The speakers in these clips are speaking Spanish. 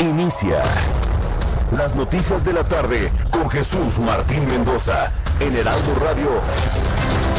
Inicia las noticias de la tarde con Jesús Martín Mendoza en Heraldo Radio.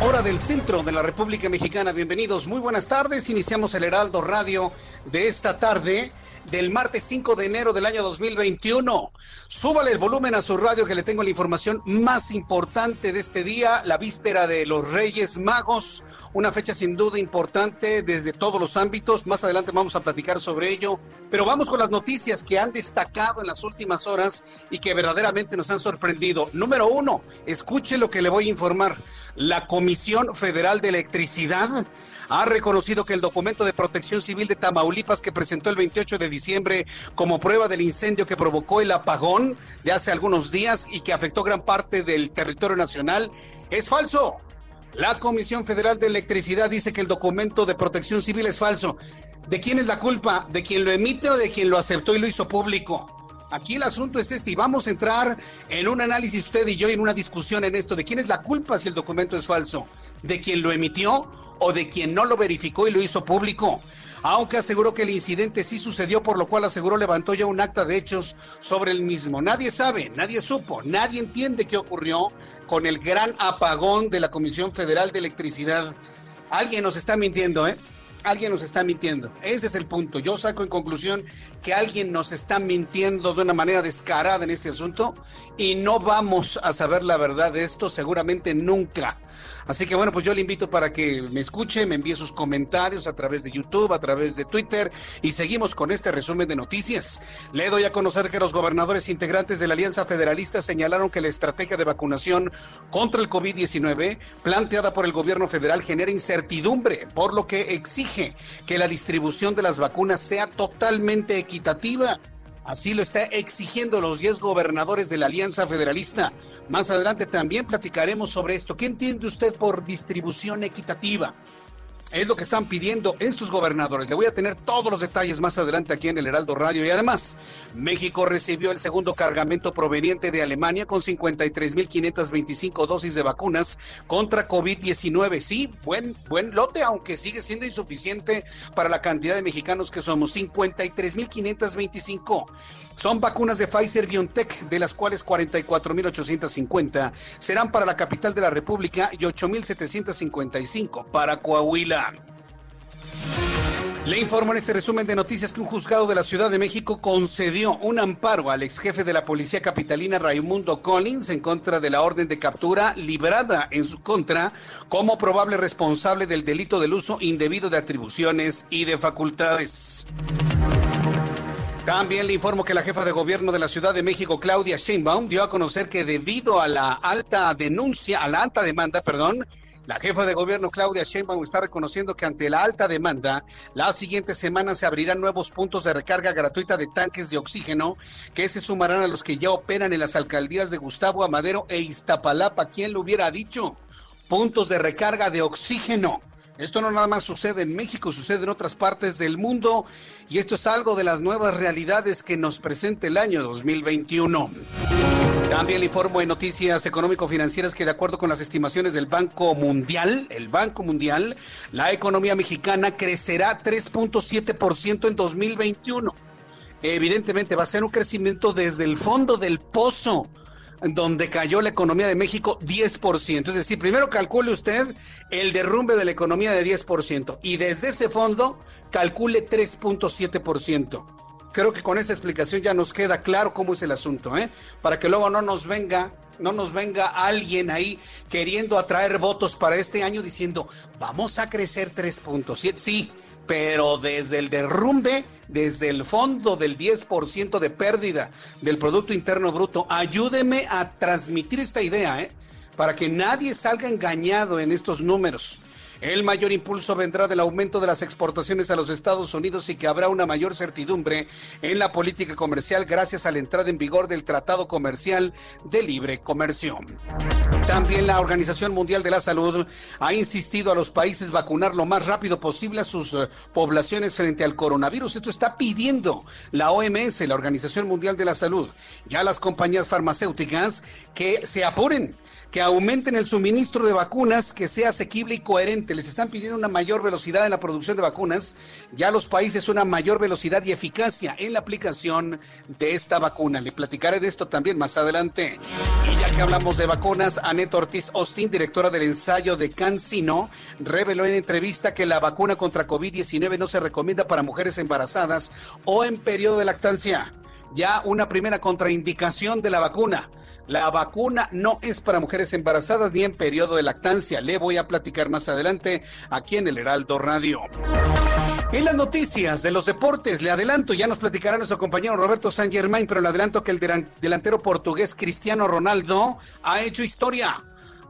Hora del centro de la República Mexicana. Bienvenidos, muy buenas tardes. Iniciamos el Heraldo Radio de esta tarde del martes 5 de enero del año 2021. Súbale el volumen a su radio que le tengo la información más importante de este día, la víspera de los Reyes Magos, una fecha sin duda importante desde todos los ámbitos. Más adelante vamos a platicar sobre ello, pero vamos con las noticias que han destacado en las últimas horas y que verdaderamente nos han sorprendido. Número uno, escuche lo que le voy a informar. La Comisión Federal de Electricidad ha reconocido que el documento de protección civil de Tamaulipas que presentó el 28 de diciembre como prueba del incendio que provocó el apagón de hace algunos días y que afectó gran parte del territorio nacional es falso. La Comisión Federal de Electricidad dice que el documento de protección civil es falso. ¿De quién es la culpa? ¿De quien lo emite o de quien lo aceptó y lo hizo público? Aquí el asunto es este y vamos a entrar en un análisis usted y yo en una discusión en esto de quién es la culpa si el documento es falso, de quien lo emitió o de quien no lo verificó y lo hizo público. Aunque aseguró que el incidente sí sucedió, por lo cual aseguró levantó ya un acta de hechos sobre el mismo. Nadie sabe, nadie supo, nadie entiende qué ocurrió con el gran apagón de la Comisión Federal de Electricidad. Alguien nos está mintiendo, ¿eh? Alguien nos está mintiendo. Ese es el punto. Yo saco en conclusión que alguien nos está mintiendo de una manera descarada en este asunto y no vamos a saber la verdad de esto seguramente nunca. Así que bueno, pues yo le invito para que me escuche, me envíe sus comentarios a través de YouTube, a través de Twitter y seguimos con este resumen de noticias. Le doy a conocer que los gobernadores integrantes de la Alianza Federalista señalaron que la estrategia de vacunación contra el COVID-19 planteada por el gobierno federal genera incertidumbre, por lo que exige que la distribución de las vacunas sea totalmente equitativa. Así lo está exigiendo los 10 gobernadores de la Alianza Federalista. Más adelante también platicaremos sobre esto. ¿Qué entiende usted por distribución equitativa? Es lo que están pidiendo estos gobernadores. Le voy a tener todos los detalles más adelante aquí en el Heraldo Radio. Y además, México recibió el segundo cargamento proveniente de Alemania con 53.525 dosis de vacunas contra COVID-19. Sí, buen, buen lote, aunque sigue siendo insuficiente para la cantidad de mexicanos que somos. 53.525. Son vacunas de Pfizer BioNTech, de las cuales 44.850 serán para la capital de la República y 8.755 para Coahuila. Le informo en este resumen de noticias que un juzgado de la Ciudad de México concedió un amparo al ex jefe de la policía capitalina Raimundo Collins en contra de la orden de captura librada en su contra como probable responsable del delito del uso indebido de atribuciones y de facultades. También le informo que la jefa de gobierno de la Ciudad de México, Claudia Sheinbaum, dio a conocer que debido a la alta denuncia, a la alta demanda, perdón, la jefa de gobierno Claudia Sheinbaum está reconociendo que ante la alta demanda, la siguiente semana se abrirán nuevos puntos de recarga gratuita de tanques de oxígeno que se sumarán a los que ya operan en las alcaldías de Gustavo Amadero e Iztapalapa. ¿Quién lo hubiera dicho? Puntos de recarga de oxígeno. Esto no nada más sucede en México, sucede en otras partes del mundo y esto es algo de las nuevas realidades que nos presenta el año 2021. También le informo en noticias económico-financieras que de acuerdo con las estimaciones del Banco Mundial, el Banco Mundial, la economía mexicana crecerá 3.7% en 2021. Evidentemente va a ser un crecimiento desde el fondo del pozo donde cayó la economía de México 10%. Es decir, primero calcule usted el derrumbe de la economía de 10% y desde ese fondo calcule 3.7%. Creo que con esta explicación ya nos queda claro cómo es el asunto, ¿eh? Para que luego no nos venga no nos venga alguien ahí queriendo atraer votos para este año diciendo, vamos a crecer 3.7. Sí, pero desde el derrumbe, desde el fondo del 10% de pérdida del Producto Interno Bruto, ayúdeme a transmitir esta idea, ¿eh? para que nadie salga engañado en estos números. El mayor impulso vendrá del aumento de las exportaciones a los Estados Unidos y que habrá una mayor certidumbre en la política comercial gracias a la entrada en vigor del Tratado Comercial de Libre Comercio. También la Organización Mundial de la Salud ha insistido a los países vacunar lo más rápido posible a sus eh, poblaciones frente al coronavirus. Esto está pidiendo la OMS, la Organización Mundial de la Salud, ya las compañías farmacéuticas que se apuren que aumenten el suministro de vacunas, que sea asequible y coherente. Les están pidiendo una mayor velocidad en la producción de vacunas, ya los países una mayor velocidad y eficacia en la aplicación de esta vacuna. Le platicaré de esto también más adelante. Y ya que hablamos de vacunas, Anet Ortiz Austin, directora del ensayo de CanSino, reveló en entrevista que la vacuna contra COVID-19 no se recomienda para mujeres embarazadas o en periodo de lactancia ya una primera contraindicación de la vacuna. La vacuna no es para mujeres embarazadas ni en periodo de lactancia. Le voy a platicar más adelante aquí en el Heraldo Radio. En las noticias de los deportes, le adelanto, ya nos platicará nuestro compañero Roberto San Germain, pero le adelanto que el delantero portugués Cristiano Ronaldo ha hecho historia.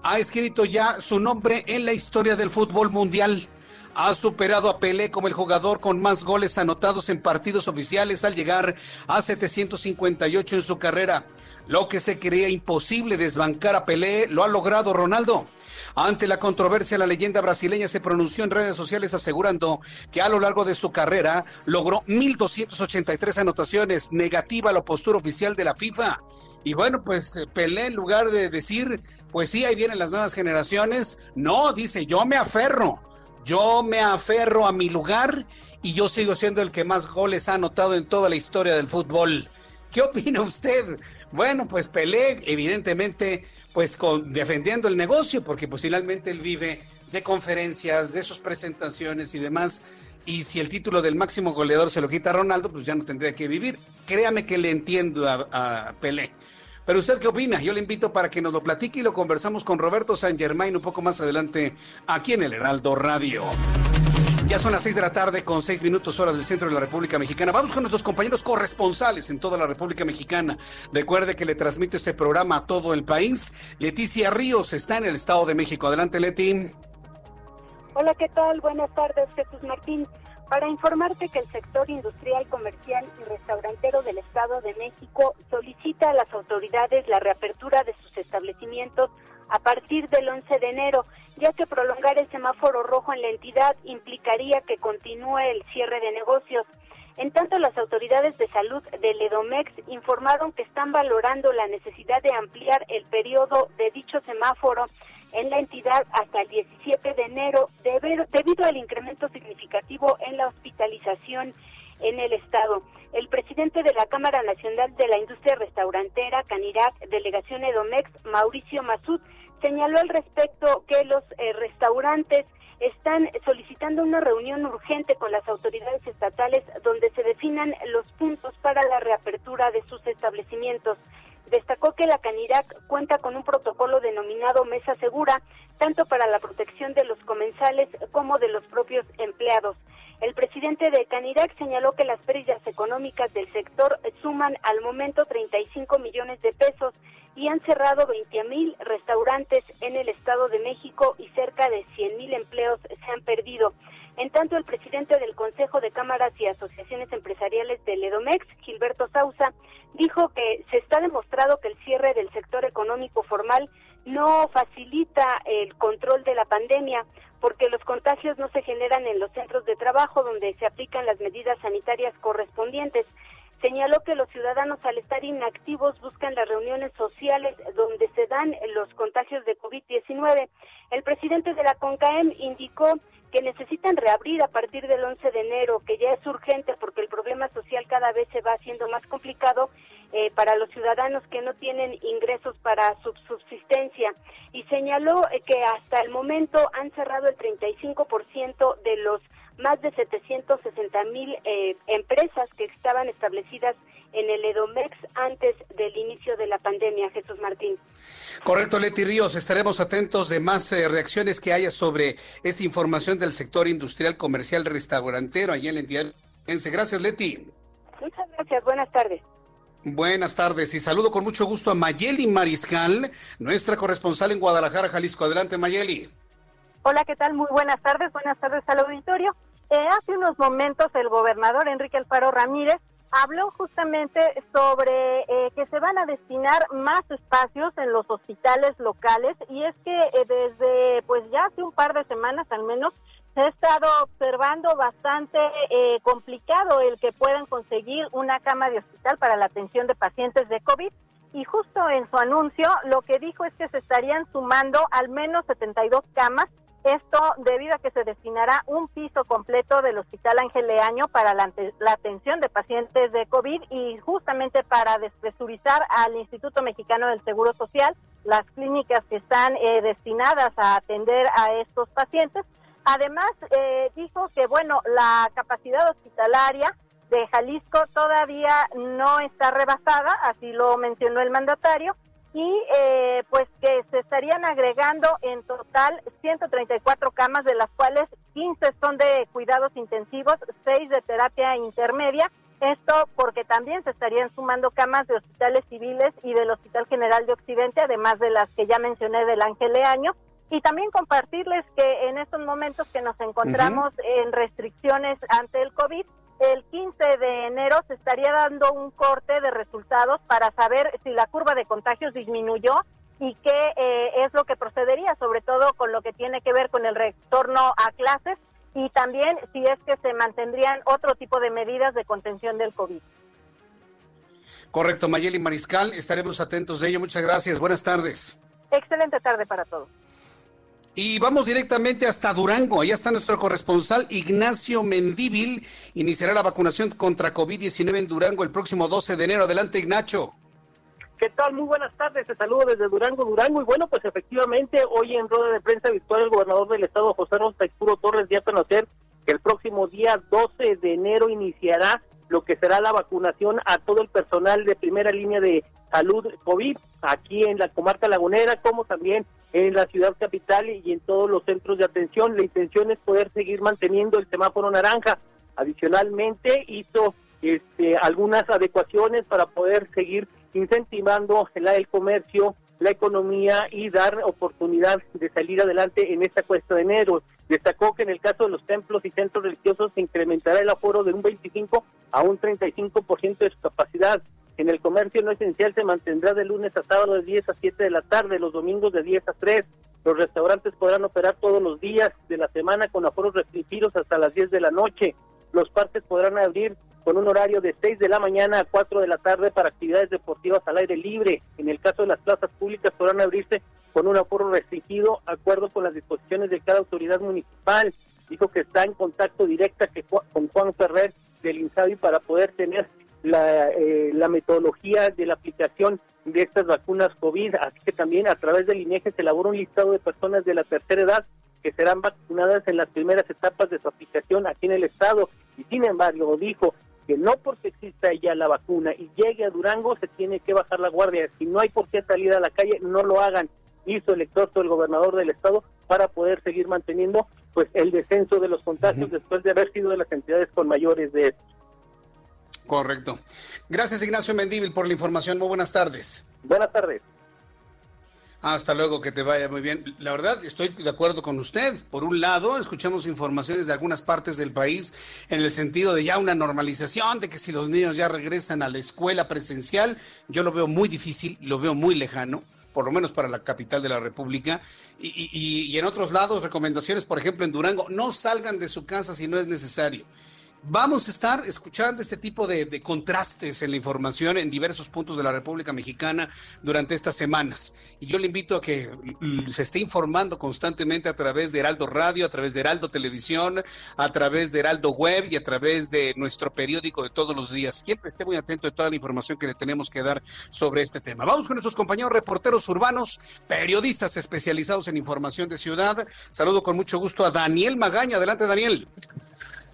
Ha escrito ya su nombre en la historia del fútbol mundial ha superado a Pelé como el jugador con más goles anotados en partidos oficiales al llegar a 758 en su carrera. Lo que se creía imposible desbancar a Pelé lo ha logrado Ronaldo. Ante la controversia, la leyenda brasileña se pronunció en redes sociales asegurando que a lo largo de su carrera logró 1.283 anotaciones, negativa a la postura oficial de la FIFA. Y bueno, pues Pelé en lugar de decir, pues sí, ahí vienen las nuevas generaciones, no, dice, yo me aferro yo me aferro a mi lugar y yo sigo siendo el que más goles ha anotado en toda la historia del fútbol. ¿Qué opina usted? Bueno, pues Pelé, evidentemente, pues con, defendiendo el negocio, porque pues finalmente él vive de conferencias, de sus presentaciones y demás. Y si el título del máximo goleador se lo quita a Ronaldo, pues ya no tendría que vivir. Créame que le entiendo a, a Pelé. Pero usted qué opina? Yo le invito para que nos lo platique y lo conversamos con Roberto San Germain un poco más adelante aquí en el Heraldo Radio. Ya son las seis de la tarde con seis minutos horas del centro de la República Mexicana. Vamos con nuestros compañeros corresponsales en toda la República Mexicana. Recuerde que le transmito este programa a todo el país. Leticia Ríos está en el Estado de México. Adelante, Leti. Hola, ¿qué tal? Buenas tardes, Jesús Martín para informarte que el sector industrial, comercial y restaurantero del Estado de México solicita a las autoridades la reapertura de sus establecimientos a partir del 11 de enero, ya que prolongar el semáforo rojo en la entidad implicaría que continúe el cierre de negocios. En tanto, las autoridades de salud del EDOMEX informaron que están valorando la necesidad de ampliar el periodo de dicho semáforo en la entidad hasta el 17 de enero debido al incremento significativo en la hospitalización en el estado. El presidente de la Cámara Nacional de la Industria Restaurantera, Canirac, delegación Edomex, Mauricio Masud, señaló al respecto que los eh, restaurantes están solicitando una reunión urgente con las autoridades estatales donde se definan los puntos para la reapertura de sus establecimientos. Destacó que la Canirac cuenta con un protocolo denominado Mesa Segura, tanto para la protección de los comensales como de los propios empleados. El presidente de Canirac señaló que las pérdidas económicas del sector suman al momento 35 millones de pesos y han cerrado 20 mil restaurantes en el Estado de México y cerca de 100 mil empleos se han perdido. En tanto, el presidente del Consejo de Cámaras y Asociaciones Empresariales del EDOMEX, Gilberto Sausa, dijo que se está demostrado que el cierre del sector económico formal no facilita el control de la pandemia porque los contagios no se generan en los centros de trabajo donde se aplican las medidas sanitarias correspondientes. Señaló que los ciudadanos al estar inactivos buscan las reuniones sociales donde se dan los contagios de COVID-19. El presidente de la CONCAEM indicó que necesitan reabrir a partir del 11 de enero, que ya es urgente porque el problema social cada vez se va haciendo más complicado eh, para los ciudadanos que no tienen ingresos para su subsistencia. Y señaló eh, que hasta el momento han cerrado el 35% de los más de 760 mil eh, empresas que estaban establecidas en el Edomex antes del inicio de la pandemia, Jesús Martín. Correcto, Leti Ríos. Estaremos atentos de más eh, reacciones que haya sobre esta información del sector industrial, comercial, restaurantero allá en la entidad. Gracias, Leti. Muchas gracias. Buenas tardes. Buenas tardes y saludo con mucho gusto a Mayeli Mariscal, nuestra corresponsal en Guadalajara, Jalisco. Adelante, Mayeli. Hola, ¿qué tal? Muy buenas tardes. Buenas tardes al auditorio. Eh, hace unos momentos el gobernador Enrique Alfaro Ramírez habló justamente sobre eh, que se van a destinar más espacios en los hospitales locales y es que eh, desde pues ya hace un par de semanas al menos se ha estado observando bastante eh, complicado el que puedan conseguir una cama de hospital para la atención de pacientes de COVID. Y justo en su anuncio lo que dijo es que se estarían sumando al menos 72 camas esto debido a que se destinará un piso completo del Hospital Ángel Leaño para la, atención de pacientes de COVID y justamente para despresurizar al Instituto Mexicano del Seguro Social, las clínicas que están eh, destinadas a atender a estos pacientes. Además, eh, dijo que, bueno, la capacidad hospitalaria de Jalisco todavía no está rebasada, así lo mencionó el mandatario, y eh, pues que se estarían agregando en total 134 camas, de las cuales 15 son de cuidados intensivos, 6 de terapia intermedia. Esto porque también se estarían sumando camas de hospitales civiles y del Hospital General de Occidente, además de las que ya mencioné del Ángel Leaño. Y también compartirles que en estos momentos que nos encontramos en restricciones ante el COVID, el 15 de enero se estaría dando un corte de resultados para saber si la curva de contagios disminuyó y qué eh, es lo que procedería, sobre todo con lo que tiene que ver con el retorno a clases y también si es que se mantendrían otro tipo de medidas de contención del COVID. Correcto, Mayeli Mariscal, estaremos atentos de ello. Muchas gracias. Buenas tardes. Excelente tarde para todos. Y vamos directamente hasta Durango. Allá está nuestro corresponsal Ignacio Mendíbil. Iniciará la vacunación contra COVID-19 en Durango el próximo 12 de enero. Adelante, Ignacio. ¿Qué tal? Muy buenas tardes. Te saludo desde Durango, Durango. Y bueno, pues efectivamente, hoy en rueda de prensa virtual, el gobernador del estado, José Rosa Puro Torres, dio a conocer que el próximo día 12 de enero iniciará lo que será la vacunación a todo el personal de primera línea de salud COVID aquí en la comarca lagunera, como también en la ciudad capital y en todos los centros de atención. La intención es poder seguir manteniendo el semáforo naranja. Adicionalmente, hizo este, algunas adecuaciones para poder seguir incentivando el, el comercio, la economía y dar oportunidad de salir adelante en esta cuesta de enero. Destacó que en el caso de los templos y centros religiosos se incrementará el aforo de un 25 a un 35% de su capacidad. En el comercio no esencial se mantendrá de lunes a sábado de 10 a 7 de la tarde, los domingos de 10 a 3. Los restaurantes podrán operar todos los días de la semana con aforos restringidos hasta las 10 de la noche. Los parques podrán abrir con un horario de 6 de la mañana a 4 de la tarde para actividades deportivas al aire libre. En el caso de las plazas públicas podrán abrirse con un aforo restringido, acuerdo con las disposiciones de cada autoridad municipal. Dijo que está en contacto directa con Juan Ferrer del INSABI para poder tener la, eh, la metodología de la aplicación de estas vacunas COVID, así que también a través del INEGE se elabora un listado de personas de la tercera edad que serán vacunadas en las primeras etapas de su aplicación aquí en el estado. Y sin embargo dijo que no porque exista ya la vacuna y llegue a Durango se tiene que bajar la guardia, si no hay por qué salir a la calle no lo hagan, hizo el exhorto del gobernador del estado para poder seguir manteniendo pues el descenso de los contagios después de haber sido de las entidades con mayores de estos. Correcto. Gracias, Ignacio Mendíbil, por la información. Muy buenas tardes. Buenas tardes. Hasta luego, que te vaya muy bien. La verdad, estoy de acuerdo con usted. Por un lado, escuchamos informaciones de algunas partes del país en el sentido de ya una normalización, de que si los niños ya regresan a la escuela presencial, yo lo veo muy difícil, lo veo muy lejano, por lo menos para la capital de la República. Y, y en otros lados, recomendaciones, por ejemplo, en Durango, no salgan de su casa si no es necesario Vamos a estar escuchando este tipo de, contrastes en la información en diversos puntos de la República Mexicana durante estas semanas. Y yo le invito a que se esté informando constantemente a través de Heraldo Radio, a través de Heraldo Televisión, a través de Heraldo Web y a través de nuestro periódico de todos los días. Siempre esté muy atento de toda la información que le tenemos que dar sobre este tema. Vamos con nuestros compañeros reporteros urbanos, periodistas especializados en información de ciudad. Saludo con mucho gusto a Daniel Magaña. Adelante, Daniel.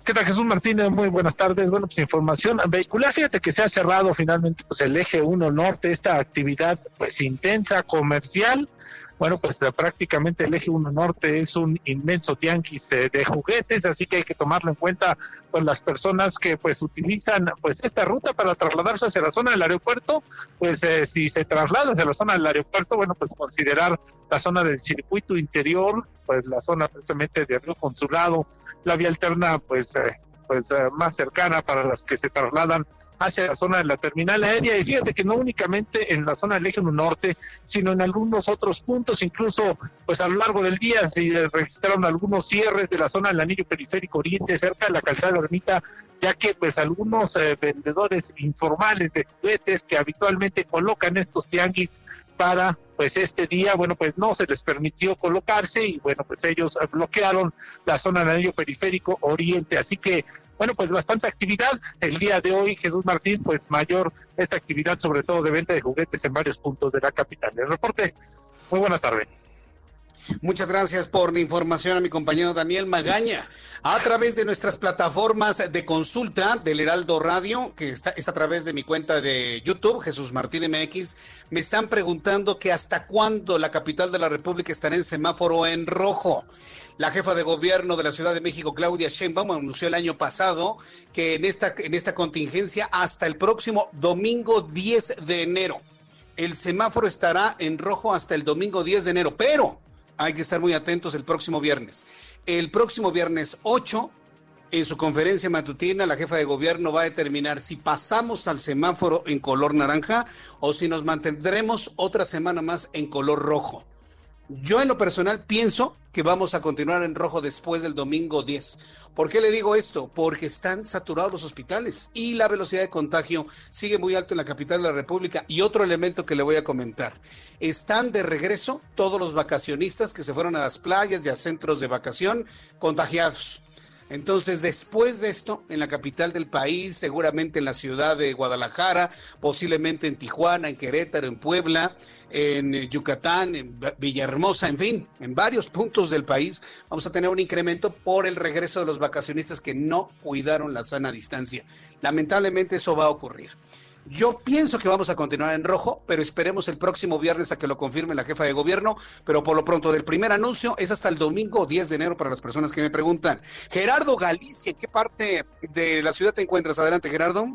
¿Qué tal, Jesús Martínez? Muy buenas tardes. Bueno, pues información vehicular. Fíjate que se ha cerrado finalmente pues, el eje 1 norte, esta actividad pues intensa, comercial. Bueno, pues prácticamente el eje 1 norte es un inmenso tianguis eh, de juguetes, así que hay que tomarlo en cuenta pues las personas que pues utilizan pues esta ruta para trasladarse hacia la zona del aeropuerto, pues eh, si se traslada hacia la zona del aeropuerto, bueno, pues considerar la zona del circuito interior, pues la zona precisamente de Río Consulado, la vía alterna pues, eh, pues eh, más cercana para las que se trasladan hacia la zona de la terminal aérea. Y fíjate que no únicamente en la zona del eje norte, sino en algunos otros puntos, incluso pues a lo largo del día se registraron algunos cierres de la zona del anillo periférico oriente cerca de la calzada de ermita, ya que pues algunos eh, vendedores informales de juguetes que habitualmente colocan estos tianguis para pues este día, bueno, pues no se les permitió colocarse y bueno, pues ellos bloquearon la zona del anillo periférico oriente. Así que, bueno, pues bastante actividad. El día de hoy, Jesús Martín, pues mayor esta actividad, sobre todo de venta de juguetes en varios puntos de la capital. El reporte, muy buenas tardes. Muchas gracias por la información a mi compañero Daniel Magaña. A través de nuestras plataformas de consulta del Heraldo Radio, que está, es a través de mi cuenta de YouTube, Jesús Martín MX, me están preguntando que hasta cuándo la capital de la República estará en semáforo en rojo. La jefa de gobierno de la Ciudad de México, Claudia Sheinbaum, anunció el año pasado que en esta, en esta contingencia hasta el próximo domingo 10 de enero. El semáforo estará en rojo hasta el domingo 10 de enero, pero hay que estar muy atentos el próximo viernes. El próximo viernes 8, en su conferencia matutina, la jefa de gobierno va a determinar si pasamos al semáforo en color naranja o si nos mantendremos otra semana más en color rojo. Yo en lo personal pienso que vamos a continuar en rojo después del domingo 10. ¿Por qué le digo esto? Porque están saturados los hospitales y la velocidad de contagio sigue muy alto en la capital de la República. Y otro elemento que le voy a comentar, están de regreso todos los vacacionistas que se fueron a las playas y a centros de vacación contagiados. Entonces, después de esto, en la capital del país, seguramente en la ciudad de Guadalajara, posiblemente en Tijuana, en Querétaro, en Puebla, en Yucatán, en Villahermosa, en fin, en varios puntos del país, vamos a tener un incremento por el regreso de los vacacionistas que no cuidaron la sana distancia. Lamentablemente eso va a ocurrir. Yo pienso que vamos a continuar en rojo, pero esperemos el próximo viernes a que lo confirme la jefa de gobierno. Pero por lo pronto, del primer anuncio es hasta el domingo 10 de enero para las personas que me preguntan. Gerardo Galicia, ¿en qué parte de la ciudad te encuentras? Adelante, Gerardo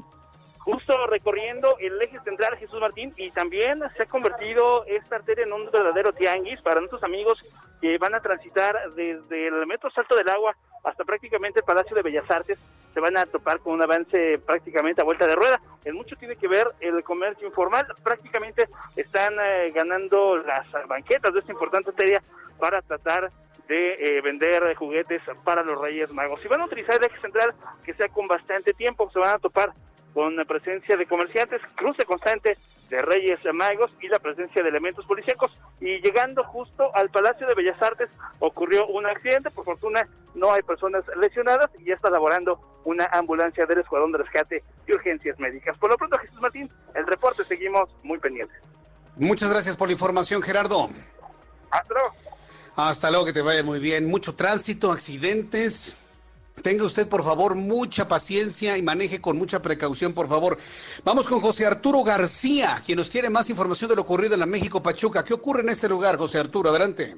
justo recorriendo el eje central Jesús Martín y también se ha convertido esta arteria en un verdadero tianguis para nuestros amigos que van a transitar desde el metro Salto del Agua hasta prácticamente el Palacio de Bellas Artes. Se van a topar con un avance prácticamente a vuelta de rueda. En mucho tiene que ver el comercio informal. Prácticamente están eh, ganando las banquetas de esta importante arteria para tratar de eh, vender juguetes para los Reyes Magos. Si van a utilizar el eje central, que sea con bastante tiempo, se van a topar con la presencia de comerciantes, cruce constante de Reyes Magos y la presencia de elementos policíacos. Y llegando justo al Palacio de Bellas Artes ocurrió un accidente, por fortuna no hay personas lesionadas y ya está laborando una ambulancia del Escuadrón de Rescate y Urgencias Médicas. Por lo pronto, Jesús Martín, el reporte seguimos muy pendientes. Muchas gracias por la información, Gerardo. Hasta luego. Hasta luego, que te vaya muy bien. Mucho tránsito, accidentes. Tenga usted, por favor, mucha paciencia y maneje con mucha precaución, por favor. Vamos con José Arturo García, quien nos tiene más información de lo ocurrido en la México Pachuca. ¿Qué ocurre en este lugar, José Arturo? Adelante.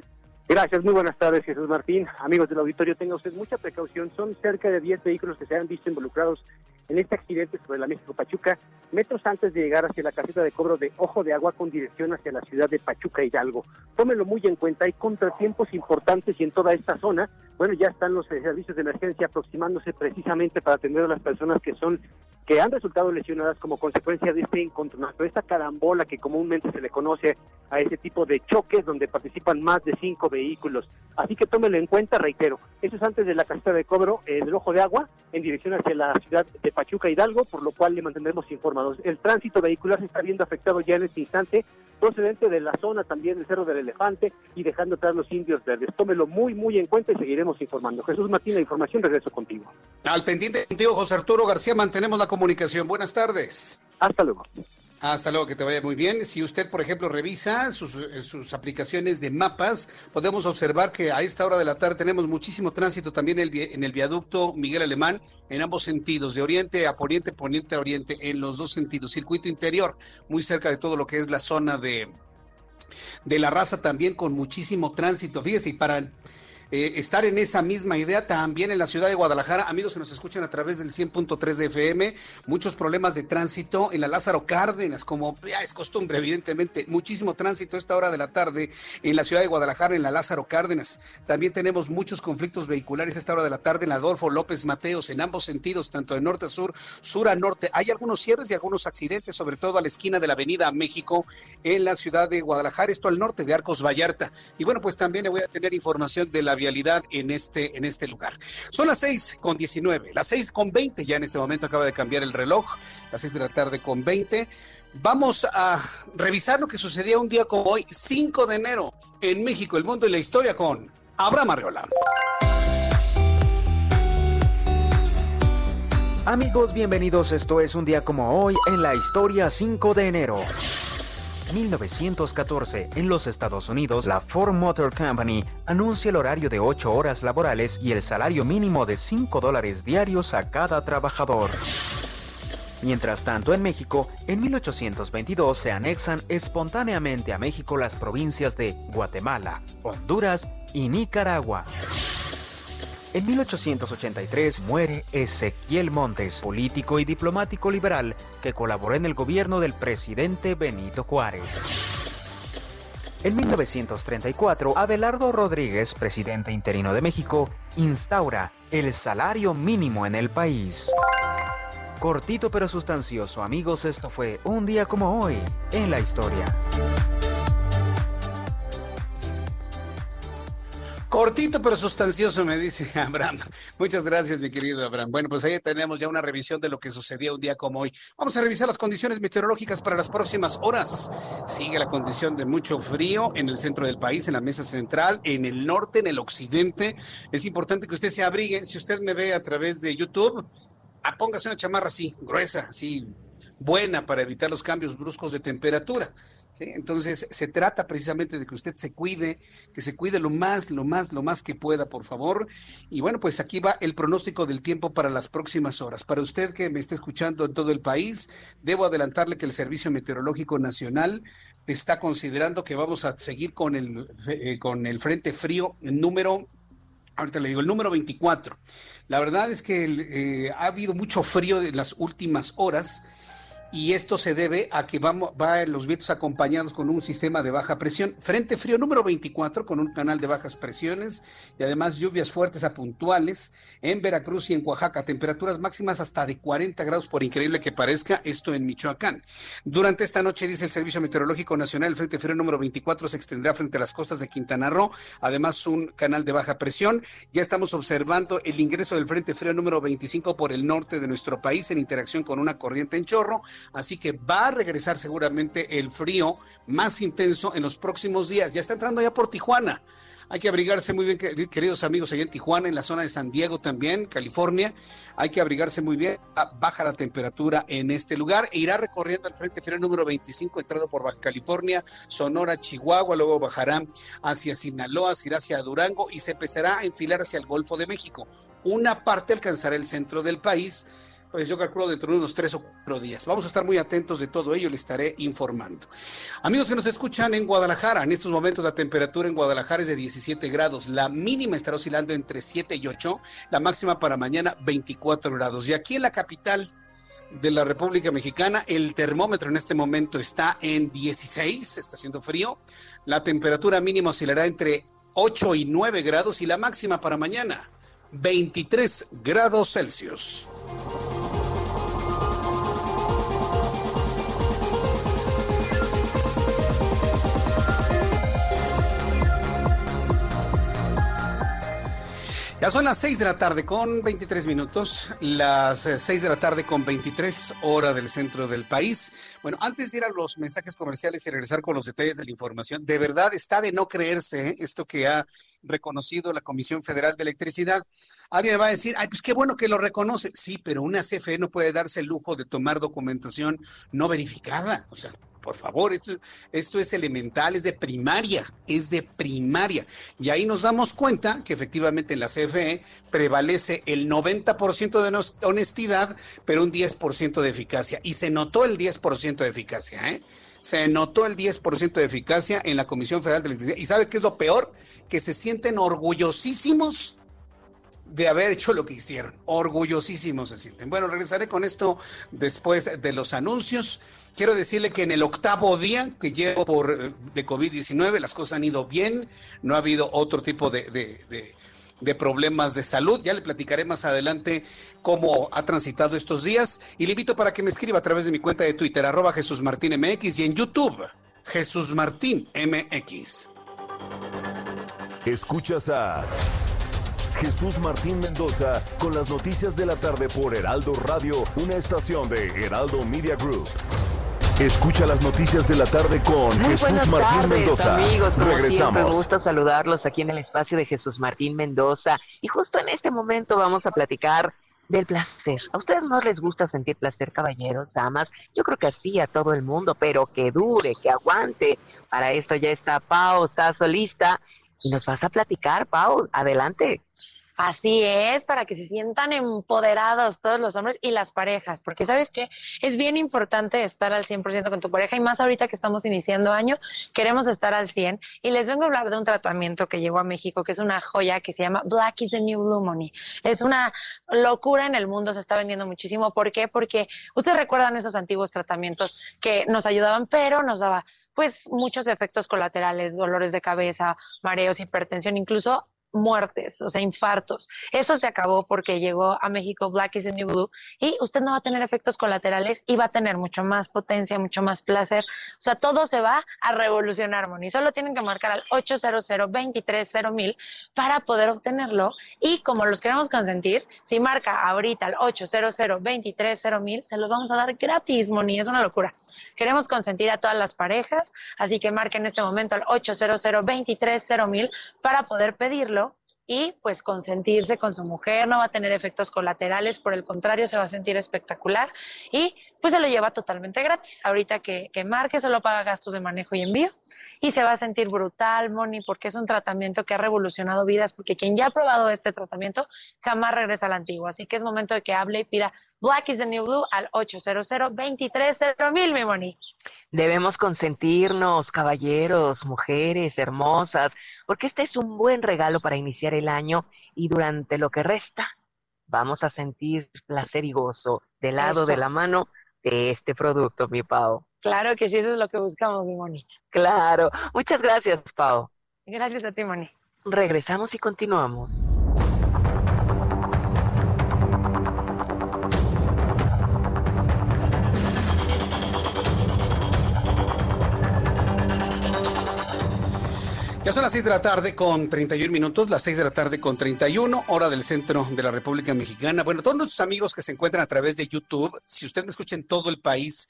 Gracias, muy buenas tardes, Jesús Martín. Amigos del auditorio, tenga usted mucha precaución. Son cerca de 10 vehículos que se han visto involucrados en este accidente sobre la México Pachuca, metros antes de llegar hacia la caseta de cobro de Ojo de Agua con dirección hacia la ciudad de Pachuca Hidalgo. Tómenlo muy en cuenta, hay contratiempos importantes y en toda esta zona, bueno, ya están los servicios de emergencia aproximándose precisamente para atender a las personas que son que han resultado lesionadas como consecuencia de este encontronazo, esta carambola que comúnmente se le conoce a ese tipo de choques donde participan más de cinco vehículos. Así que tómelo en cuenta, reitero, eso es antes de la caseta de cobro eh, del Ojo de Agua en dirección hacia la ciudad de Pachuca Hidalgo, por lo cual le mantendremos informados. El tránsito vehicular se está viendo afectado ya en este instante, procedente de la zona también del Cerro del Elefante y dejando atrás los indios verdes. Tómelo muy, muy en cuenta y seguiremos informando. Jesús Martín, la información, regreso contigo. Al pendiente contigo, José Arturo García, mantenemos la comunicación. Buenas tardes. Hasta luego. Hasta luego, que te vaya muy bien. Si usted, por ejemplo, revisa sus, sus, aplicaciones de mapas, podemos observar que a esta hora de la tarde tenemos muchísimo tránsito también en el viaducto Miguel Alemán en ambos sentidos, de oriente a poniente, poniente a oriente, en los dos sentidos. Circuito interior, muy cerca de todo lo que es la zona de, de la raza también con muchísimo tránsito. Fíjese, y para eh, estar en esa misma idea también en la ciudad de Guadalajara. Amigos que nos escuchan a través del 100.3 de FM, muchos problemas de tránsito en la Lázaro Cárdenas, como ya es costumbre, evidentemente, muchísimo tránsito a esta hora de la tarde en la ciudad de Guadalajara, en la Lázaro Cárdenas. También tenemos muchos conflictos vehiculares a esta hora de la tarde en Adolfo López Mateos, en ambos sentidos, tanto de norte a sur, sur a norte. Hay algunos cierres y algunos accidentes, sobre todo a la esquina de la Avenida México en la ciudad de Guadalajara, esto al norte de Arcos Vallarta. Y bueno, pues también le voy a tener información de la vialidad en este, en este lugar. Son las 6 con 19, las 6 con 20, ya en este momento acaba de cambiar el reloj, las 6 de la tarde con 20. Vamos a revisar lo que sucedía un día como hoy, 5 de enero, en México, el mundo y la historia con Abraham Arreola. Amigos, bienvenidos. Esto es un día como hoy en la historia 5 de enero. 1914, en los Estados Unidos, la Ford Motor Company anuncia el horario de 8 horas laborales y el salario mínimo de 5 dólares diarios a cada trabajador. Mientras tanto, en México, en 1822 se anexan espontáneamente a México las provincias de Guatemala, Honduras y Nicaragua. En 1883 muere Ezequiel Montes, político y diplomático liberal que colaboró en el gobierno del presidente Benito Juárez. En 1934, Abelardo Rodríguez, presidente interino de México, instaura el salario mínimo en el país. Cortito pero sustancioso, amigos, esto fue un día como hoy en la historia. Cortito pero sustancioso, me dice Abraham. Muchas gracias, mi querido Abraham. Bueno, pues ahí tenemos ya una revisión de lo que sucedió un día como hoy. Vamos a revisar las condiciones meteorológicas para las próximas horas. Sigue la condición de mucho frío en el centro del país, en la mesa central, en el norte, en el occidente. Es importante que usted se abrigue. Si usted me ve a través de YouTube, ah, póngase una chamarra así, gruesa, así, buena para evitar los cambios bruscos de temperatura. Entonces, se trata precisamente de que usted se cuide, que se cuide lo más, lo más, lo más que pueda, por favor. Y bueno, pues aquí va el pronóstico del tiempo para las próximas horas. Para usted que me está escuchando en todo el país, debo adelantarle que el Servicio Meteorológico Nacional está considerando que vamos a seguir con el, eh, con el Frente Frío número Ahorita le digo el número 24. La verdad es que eh, ha habido mucho frío en las últimas horas y esto se debe a que vamos, va los vientos acompañados con un sistema de baja presión. Frente frío número 24 con un canal de bajas presiones y además lluvias fuertes a puntuales en Veracruz y en Oaxaca, temperaturas máximas hasta de 40 grados por increíble que parezca esto en Michoacán. Durante esta noche dice el Servicio Meteorológico Nacional, el Frente frío número 24 se extenderá frente a las costas de Quintana Roo, además un canal de baja presión. Ya estamos observando el ingreso del Frente frío número 25 por el norte de nuestro país en interacción con una corriente en chorro Así que va a regresar seguramente el frío más intenso en los próximos días. Ya está entrando ya por Tijuana. Hay que abrigarse muy bien, queridos amigos, allá en Tijuana, en la zona de San Diego también, California. Hay que abrigarse muy bien. Baja la temperatura en este lugar e irá recorriendo el frente frío número 25, entrando por Baja California, Sonora, Chihuahua, luego bajará hacia Sinaloa, se irá hacia Durango y se empezará a enfilar hacia el Golfo de México. Una parte alcanzará el centro del país pues yo calculo dentro de unos tres o cuatro días. Vamos a estar muy atentos de todo ello, les estaré informando. Amigos que nos escuchan en Guadalajara, en estos momentos la temperatura en Guadalajara es de 17 grados, la mínima estará oscilando entre 7 y 8, la máxima para mañana 24 grados. Y aquí en la capital de la República Mexicana, el termómetro en este momento está en 16, está haciendo frío, la temperatura mínima oscilará entre 8 y 9 grados y la máxima para mañana 23 grados Celsius. Ya son las 6 de la tarde con 23 minutos, las 6 eh, de la tarde con 23 hora del centro del país. Bueno, antes de ir a los mensajes comerciales y regresar con los detalles de la información, de verdad está de no creerse ¿eh? esto que ha reconocido la Comisión Federal de Electricidad. Alguien va a decir, ay, pues qué bueno que lo reconoce. Sí, pero una CFE no puede darse el lujo de tomar documentación no verificada. O sea, por favor, esto, es elemental, es de primaria, es de primaria. Y ahí nos damos cuenta que efectivamente en la CFE prevalece el 90% de honestidad, pero un 10% de eficacia. Y se notó el 10% de eficacia, ¿eh? se notó el 10% de eficacia en la Comisión Federal de Electricidad. ¿Y sabe qué es lo peor? Que se sienten orgullosísimos de haber hecho lo que hicieron. Orgullosísimos se sienten. Bueno, regresaré con esto después de los anuncios. Quiero decirle que en el octavo día que llevo por eh, de COVID-19 las cosas han ido bien, no ha habido otro tipo de, de, problemas de salud. Ya le platicaré más adelante cómo ha transitado estos días y le invito para que me escriba a través de mi cuenta de Twitter, arroba Jesús Martín MX y en YouTube, Jesús Martín MX. Escuchas a Jesús Martín Mendoza con las noticias de la tarde por Heraldo Radio, una estación de Heraldo Media Group. Escucha las noticias de la tarde con Jesús Martín Mendoza. Amigos, como Regresamos. Siempre, gusto saludarlos aquí en el espacio de Jesús Martín Mendoza. Y justo en este momento vamos a platicar del placer. ¿A ustedes no les gusta sentir placer, caballeros, damas? Yo creo que así a todo el mundo, pero que dure, que aguante. Para eso ya está Pau Sasso lista y nos vas a platicar, Pau. Adelante. Así es, para que se sientan empoderados todos los hombres y las parejas, porque sabes que es bien importante estar al 100% con tu pareja y más ahorita que estamos iniciando año, queremos estar al 100 y les vengo a hablar de un tratamiento que llegó a México, que es una joya que se llama Black is the New Blue Money. Es una locura en el mundo, se está vendiendo muchísimo. ¿Por qué? Porque ustedes recuerdan esos antiguos tratamientos que nos ayudaban, pero nos daba pues muchos efectos colaterales, dolores de cabeza, mareos, hipertensión, incluso muertes, o sea, infartos. Eso se acabó porque llegó a México Black is the New Blue y usted no va a tener efectos colaterales y va a tener mucho más potencia, mucho más placer. O sea, todo se va a revolucionar, Moni. Solo tienen que marcar al 800 mil para poder obtenerlo y como los queremos consentir, si marca ahorita al 800 mil, se los vamos a dar gratis, Moni. Es una locura. Queremos consentir a todas las parejas, así que marquen en este momento al 800 mil para poder pedirlo y pues consentirse con su mujer, no va a tener efectos colaterales, por el contrario, se va a sentir espectacular y pues se lo lleva totalmente gratis. Ahorita que, que marque, solo paga gastos de manejo y envío y se va a sentir brutal, Moni, porque es un tratamiento que ha revolucionado vidas, porque quien ya ha probado este tratamiento jamás regresa al antiguo. Así que es momento de que hable y pida Black is the New Blue al 800 mil, mi Moni. Debemos consentirnos, caballeros, mujeres hermosas, porque este es un buen regalo para iniciar el año y durante lo que resta vamos a sentir placer y gozo del lado de la mano de este producto, mi Pau. Claro que sí, eso es lo que buscamos, mi Moni. Claro. Muchas gracias, Pau. Gracias a ti, Moni. Regresamos y continuamos. Ya son las 6 de la tarde con 31 minutos, las 6 de la tarde con 31, hora del centro de la República Mexicana. Bueno, todos nuestros amigos que se encuentran a través de YouTube, si usted me escucha en todo el país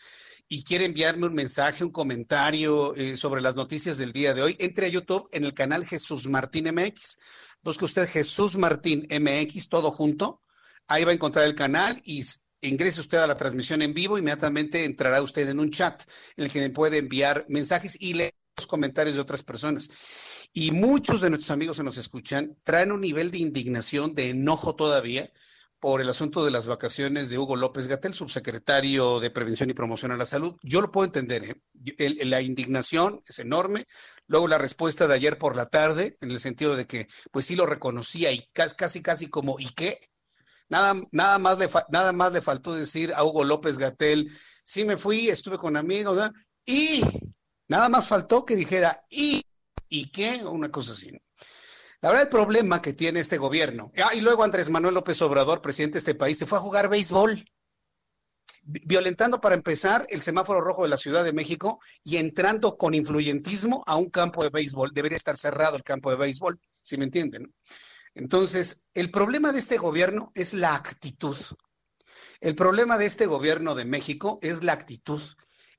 y quiere enviarme un mensaje, un comentario eh, sobre las noticias del día de hoy, entre a YouTube en el canal Jesús Martín MX. Busque usted Jesús Martín MX, todo junto. Ahí va a encontrar el canal y ingrese usted a la transmisión en vivo, inmediatamente entrará usted en un chat en el que me puede enviar mensajes y leer los comentarios de otras personas. Y muchos de nuestros amigos que nos escuchan traen un nivel de indignación, de enojo todavía por el asunto de las vacaciones de Hugo López Gatel, subsecretario de Prevención y Promoción a la Salud. Yo lo puedo entender, ¿eh? la indignación es enorme. Luego la respuesta de ayer por la tarde, en el sentido de que, pues sí lo reconocía y casi, casi como, ¿y qué? Nada, nada, más, le nada más le faltó decir a Hugo López Gatel, sí me fui, estuve con amigos, y nada más faltó que dijera, y ¿Y qué? Una cosa así. Verdad, el problema que tiene este gobierno. Ah, y luego Andrés Manuel López Obrador, presidente de este país, se fue a jugar béisbol, violentando para empezar el semáforo rojo de la Ciudad de México y entrando con influyentismo a un campo de béisbol. Debería estar cerrado el campo de béisbol, si me entienden. Entonces, el problema de este gobierno es la actitud. El problema de este gobierno de México es la actitud.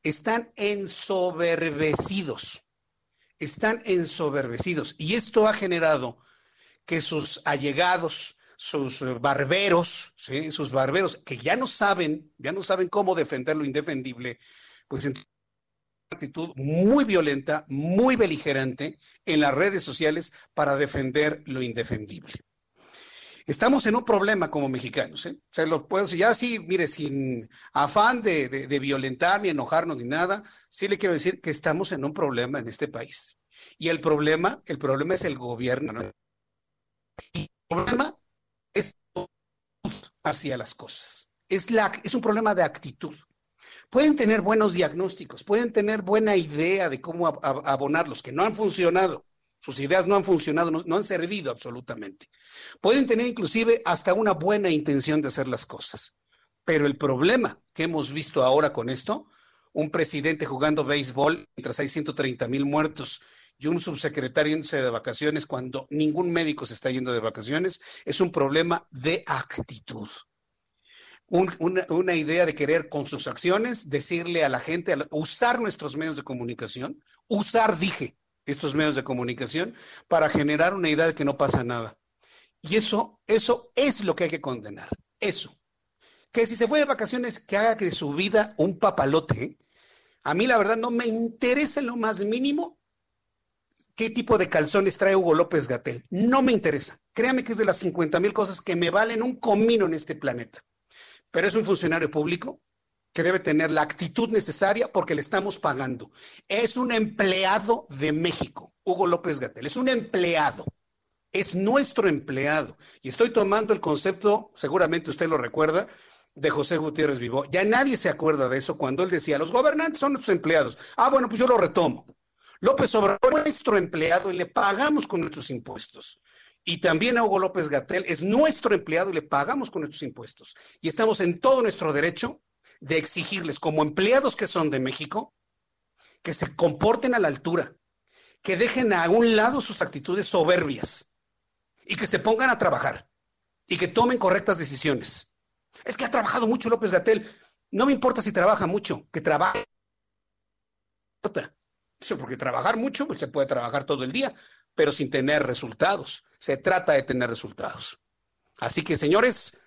Están ensoberbecidos. Están ensoberbecidos. Y esto ha generado que sus allegados, sus barberos, sus barberos, que ya no saben, ya no saben cómo defender lo indefendible, pues en actitud muy violenta, muy beligerante en las redes sociales para defender lo indefendible. Estamos en un problema como mexicanos, ¿eh? Se lo puedo decir, ya sí, mire, sin afán de, violentar ni enojarnos ni nada, sí le quiero decir que estamos en un problema en este país. Y el problema, el problema es el gobierno. Y el problema es hacia las cosas. Es, la, es un problema de actitud. Pueden tener buenos diagnósticos, pueden tener buena idea de cómo abonarlos, que no han funcionado. Sus ideas no han funcionado, no, han servido absolutamente. Pueden tener inclusive hasta una buena intención de hacer las cosas. Pero el problema que hemos visto ahora con esto, un presidente jugando béisbol mientras hay 130 mil muertos y un subsecretario yéndose de vacaciones cuando ningún médico se está yendo de vacaciones, es un problema de actitud una, idea de querer con sus acciones decirle a la gente, usar nuestros medios de comunicación, usar, dije, estos medios de comunicación para generar una idea de que no pasa nada. Y eso, eso es lo que hay que condenar. Eso. Que si se fue de vacaciones, que haga que su vida un papalote. A mí la verdad no me interesa lo más mínimo qué tipo de calzones trae Hugo López Gatel. No me interesa. Créame que es de las 50 mil cosas que me valen un comino en este planeta pero es un funcionario público que debe tener la actitud necesaria porque le estamos pagando. Es un empleado de México, Hugo López Gatel, es un empleado, es nuestro empleado. Y estoy tomando el concepto, seguramente usted lo recuerda, de José Gutiérrez Vivó. Ya nadie se acuerda de eso cuando él decía, los gobernantes son nuestros empleados. Ah, bueno, pues yo lo retomo. López Obrador es nuestro empleado y le pagamos con nuestros impuestos. Y también a Hugo López Gatel es nuestro empleado y le pagamos con nuestros impuestos. Y estamos en todo nuestro derecho de exigirles, como empleados que son de México, que se comporten a la altura, que dejen a un lado sus actitudes soberbias y que se pongan a trabajar y que tomen correctas decisiones. Es que ha trabajado mucho López Gatel. No me importa si trabaja mucho, que trabaje. Porque trabajar mucho, pues se puede trabajar todo el día, pero sin tener resultados. Se trata de tener resultados. Así que, señores,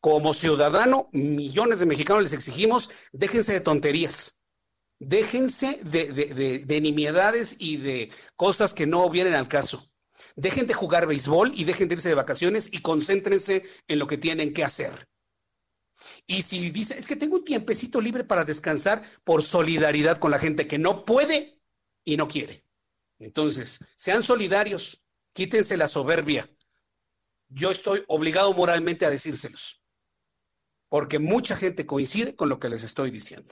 como ciudadano, millones de mexicanos les exigimos, déjense de tonterías. Déjense de, de, nimiedades y de cosas que no vienen al caso. Dejen de jugar béisbol y dejen de irse de vacaciones y concéntrense en lo que tienen que hacer. Y si dice, es que tengo un tiempecito libre para descansar por solidaridad con la gente que no puede y no quiere. Entonces, sean solidarios, quítense la soberbia. Yo estoy obligado moralmente a decírselos, porque mucha gente coincide con lo que les estoy diciendo.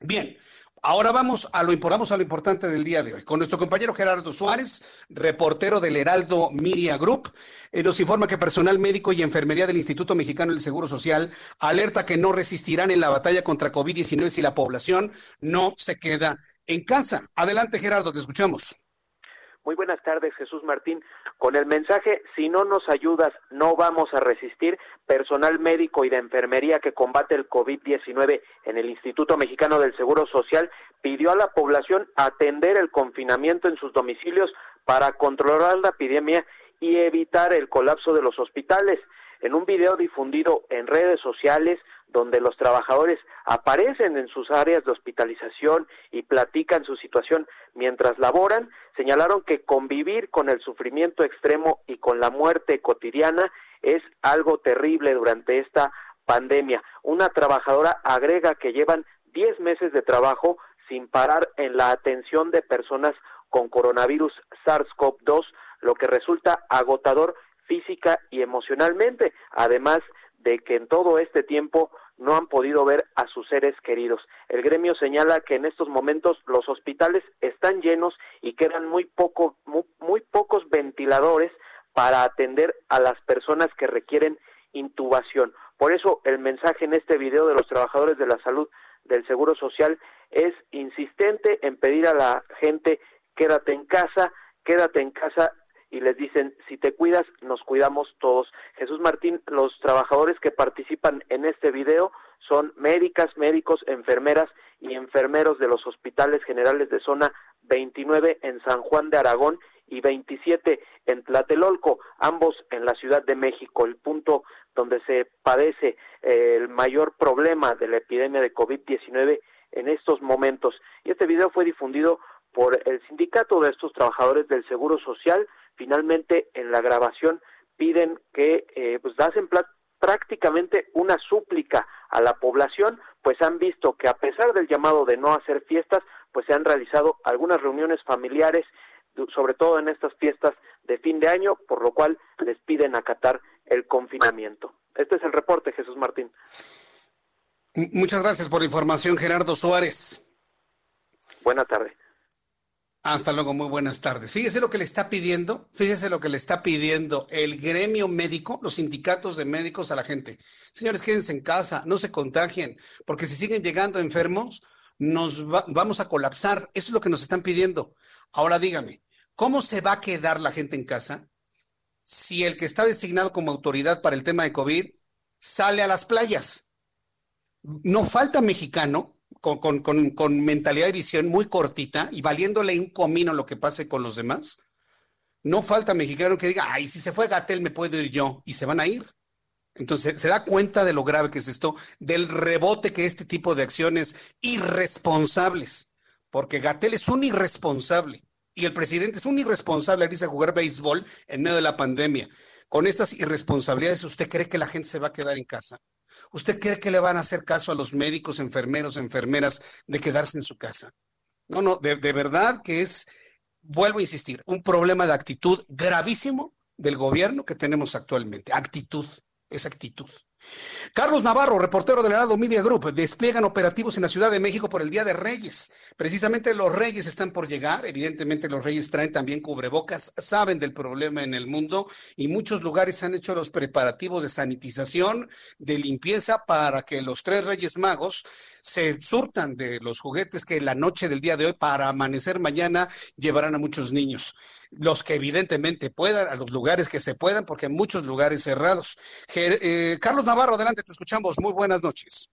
Bien, ahora vamos a lo, a lo importante del día de hoy. Con nuestro compañero Gerardo Suárez, reportero del Heraldo Media Group, eh, nos informa que personal médico y enfermería del Instituto Mexicano del Seguro Social alerta que no resistirán en la batalla contra COVID-19 si la población no se queda en casa. Adelante, Gerardo, te escuchamos. Muy buenas tardes, Jesús Martín. Con el mensaje, si no nos ayudas, no vamos a resistir, personal médico y de enfermería que combate el COVID-19 en el Instituto Mexicano del Seguro Social pidió a la población atender el confinamiento en sus domicilios para controlar la epidemia y evitar el colapso de los hospitales. En un video difundido en redes sociales, donde los trabajadores aparecen en sus áreas de hospitalización y platican su situación mientras laboran, señalaron que convivir con el sufrimiento extremo y con la muerte cotidiana es algo terrible durante esta pandemia. Una trabajadora agrega que llevan 10 meses de trabajo sin parar en la atención de personas con coronavirus SARS-CoV-2, lo que resulta agotador física y emocionalmente, además de que en todo este tiempo no han podido ver a sus seres queridos. El gremio señala que en estos momentos los hospitales están llenos y quedan muy poco muy, pocos ventiladores para atender a las personas que requieren intubación. Por eso el mensaje en este video de los trabajadores de la salud del Seguro Social es insistente en pedir a la gente quédate en casa, quédate en casa y les dicen, si te cuidas, nos cuidamos todos. Jesús Martín, los trabajadores que participan en este video son médicas, médicos, enfermeras y enfermeros de los hospitales generales de zona 29 en San Juan de Aragón y 27 en Tlatelolco, ambos en la Ciudad de México, el punto donde se padece eh, el mayor problema de la epidemia de COVID-19 en estos momentos. Y este video fue difundido por el sindicato de estos trabajadores del Seguro Social. Finalmente, en la grabación piden que eh, pues hacen prácticamente una súplica a la población, pues han visto que a pesar del llamado de no hacer fiestas, pues se han realizado algunas reuniones familiares, sobre todo en estas fiestas de fin de año, por lo cual les piden acatar el confinamiento. Este es el reporte, Jesús Martín. Muchas gracias por la información, Gerardo Suárez. Buenas tardes. Hasta luego, muy buenas tardes. Fíjese lo que le está pidiendo, fíjese lo que le está pidiendo el gremio médico, los sindicatos de médicos a la gente. Señores, quédense en casa, no se contagien, porque si siguen llegando enfermos, nos vamos a colapsar. Eso es lo que nos están pidiendo. Ahora dígame, ¿cómo se va a quedar la gente en casa si el que está designado como autoridad para el tema de COVID sale a las playas? No falta mexicano con, con, mentalidad de visión muy cortita y valiéndole un comino lo que pase con los demás. No falta mexicano que diga, ay, si se fue Gatel me puedo ir yo y se van a ir. Entonces, se da cuenta de lo grave que es esto, del rebote que este tipo de acciones irresponsables, porque Gatel es un irresponsable y el presidente es un irresponsable al irse a jugar béisbol en medio de la pandemia. Con estas irresponsabilidades, ¿usted cree que la gente se va a quedar en casa? ¿Usted cree que le van a hacer caso a los médicos, enfermeros, enfermeras de quedarse en su casa? No, no, de, verdad que es, vuelvo a insistir, un problema de actitud gravísimo del gobierno que tenemos actualmente. Actitud, es actitud. Carlos Navarro, reportero del Heraldo Media Group, despliegan operativos en la Ciudad de México por el Día de Reyes. Precisamente los Reyes están por llegar, evidentemente los Reyes traen también cubrebocas, saben del problema en el mundo y muchos lugares han hecho los preparativos de sanitización, de limpieza para que los tres Reyes Magos se surtan de los juguetes que la noche del día de hoy para amanecer mañana llevarán a muchos niños. Los que evidentemente puedan, a los lugares que se puedan, porque hay muchos lugares cerrados. Eh, Carlos Navarro, adelante, te escuchamos. Muy buenas noches.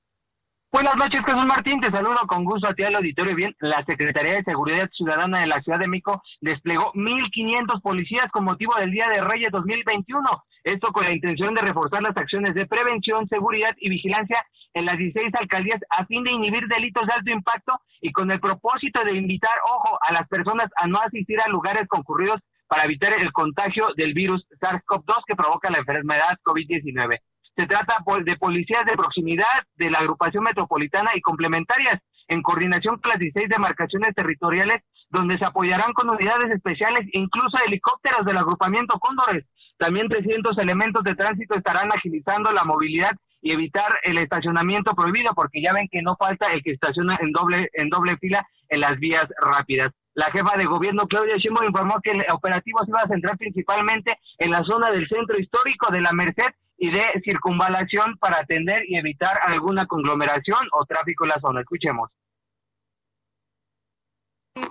Buenas noches, Jesús Martín. Te saludo con gusto a ti al auditorio. Bien, la Secretaría de Seguridad Ciudadana de la Ciudad de México desplegó 1.500 policías con motivo del Día de Reyes 2021. Esto con la intención de reforzar las acciones de prevención, seguridad y vigilancia en las 16 alcaldías a fin de inhibir delitos de alto impacto y con el propósito de invitar, ojo, a las personas a no asistir a lugares concurridos para evitar el contagio del virus SARS-CoV-2 que provoca la enfermedad COVID-19. Se trata pues, de policías de proximidad de la agrupación metropolitana y complementarias en coordinación con las 16 demarcaciones territoriales donde se apoyarán con unidades especiales incluso helicópteros del agrupamiento Cóndores. También 300 elementos de tránsito estarán agilizando la movilidad y evitar el estacionamiento prohibido, porque ya ven que no falta el que estaciona en doble, en doble fila en las vías rápidas. La jefa de gobierno, Claudia Sheinbaum, informó que el operativo se iba a centrar principalmente en la zona del centro histórico de la Merced y de circunvalación para atender y evitar alguna conglomeración o tráfico en la zona. Escuchemos.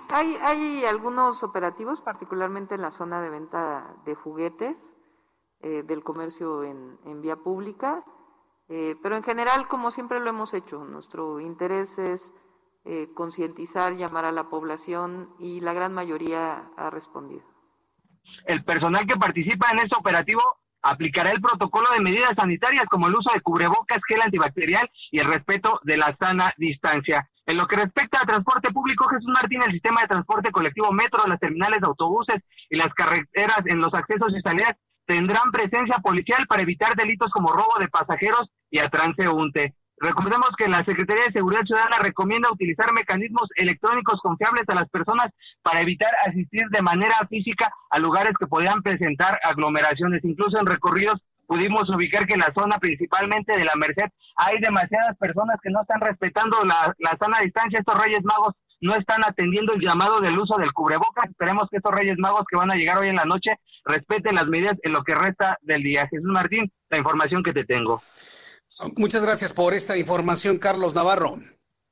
Hay, hay algunos operativos, particularmente en la zona de venta de juguetes, eh, del comercio en, en vía pública eh, pero en general, como siempre lo hemos hecho, nuestro interés es eh, concientizar, llamar a la población y la gran mayoría ha respondido. El personal que participa en este operativo aplicará el protocolo de medidas sanitarias como el uso de cubrebocas, gel antibacterial y el respeto de la sana distancia. En lo que respecta al transporte público, Jesús Martín, el sistema de transporte colectivo metro, las terminales de autobuses y las carreteras en los accesos y salidas tendrán presencia policial para evitar delitos como robo de pasajeros y a transeúnte. Recordemos que la Secretaría de Seguridad Ciudadana recomienda utilizar mecanismos electrónicos confiables a las personas para evitar asistir de manera física a lugares que podrían presentar aglomeraciones. Incluso en recorridos pudimos ubicar que en la zona principalmente de la Merced hay demasiadas personas que no están respetando la, la sana distancia. Estos Reyes Magos no están atendiendo el llamado del uso del cubrebocas. Esperemos que estos Reyes Magos que van a llegar hoy en la noche respeten las medidas en lo que resta del día. Jesús Martín, la información que te tengo. Muchas gracias por esta información, Carlos Navarro.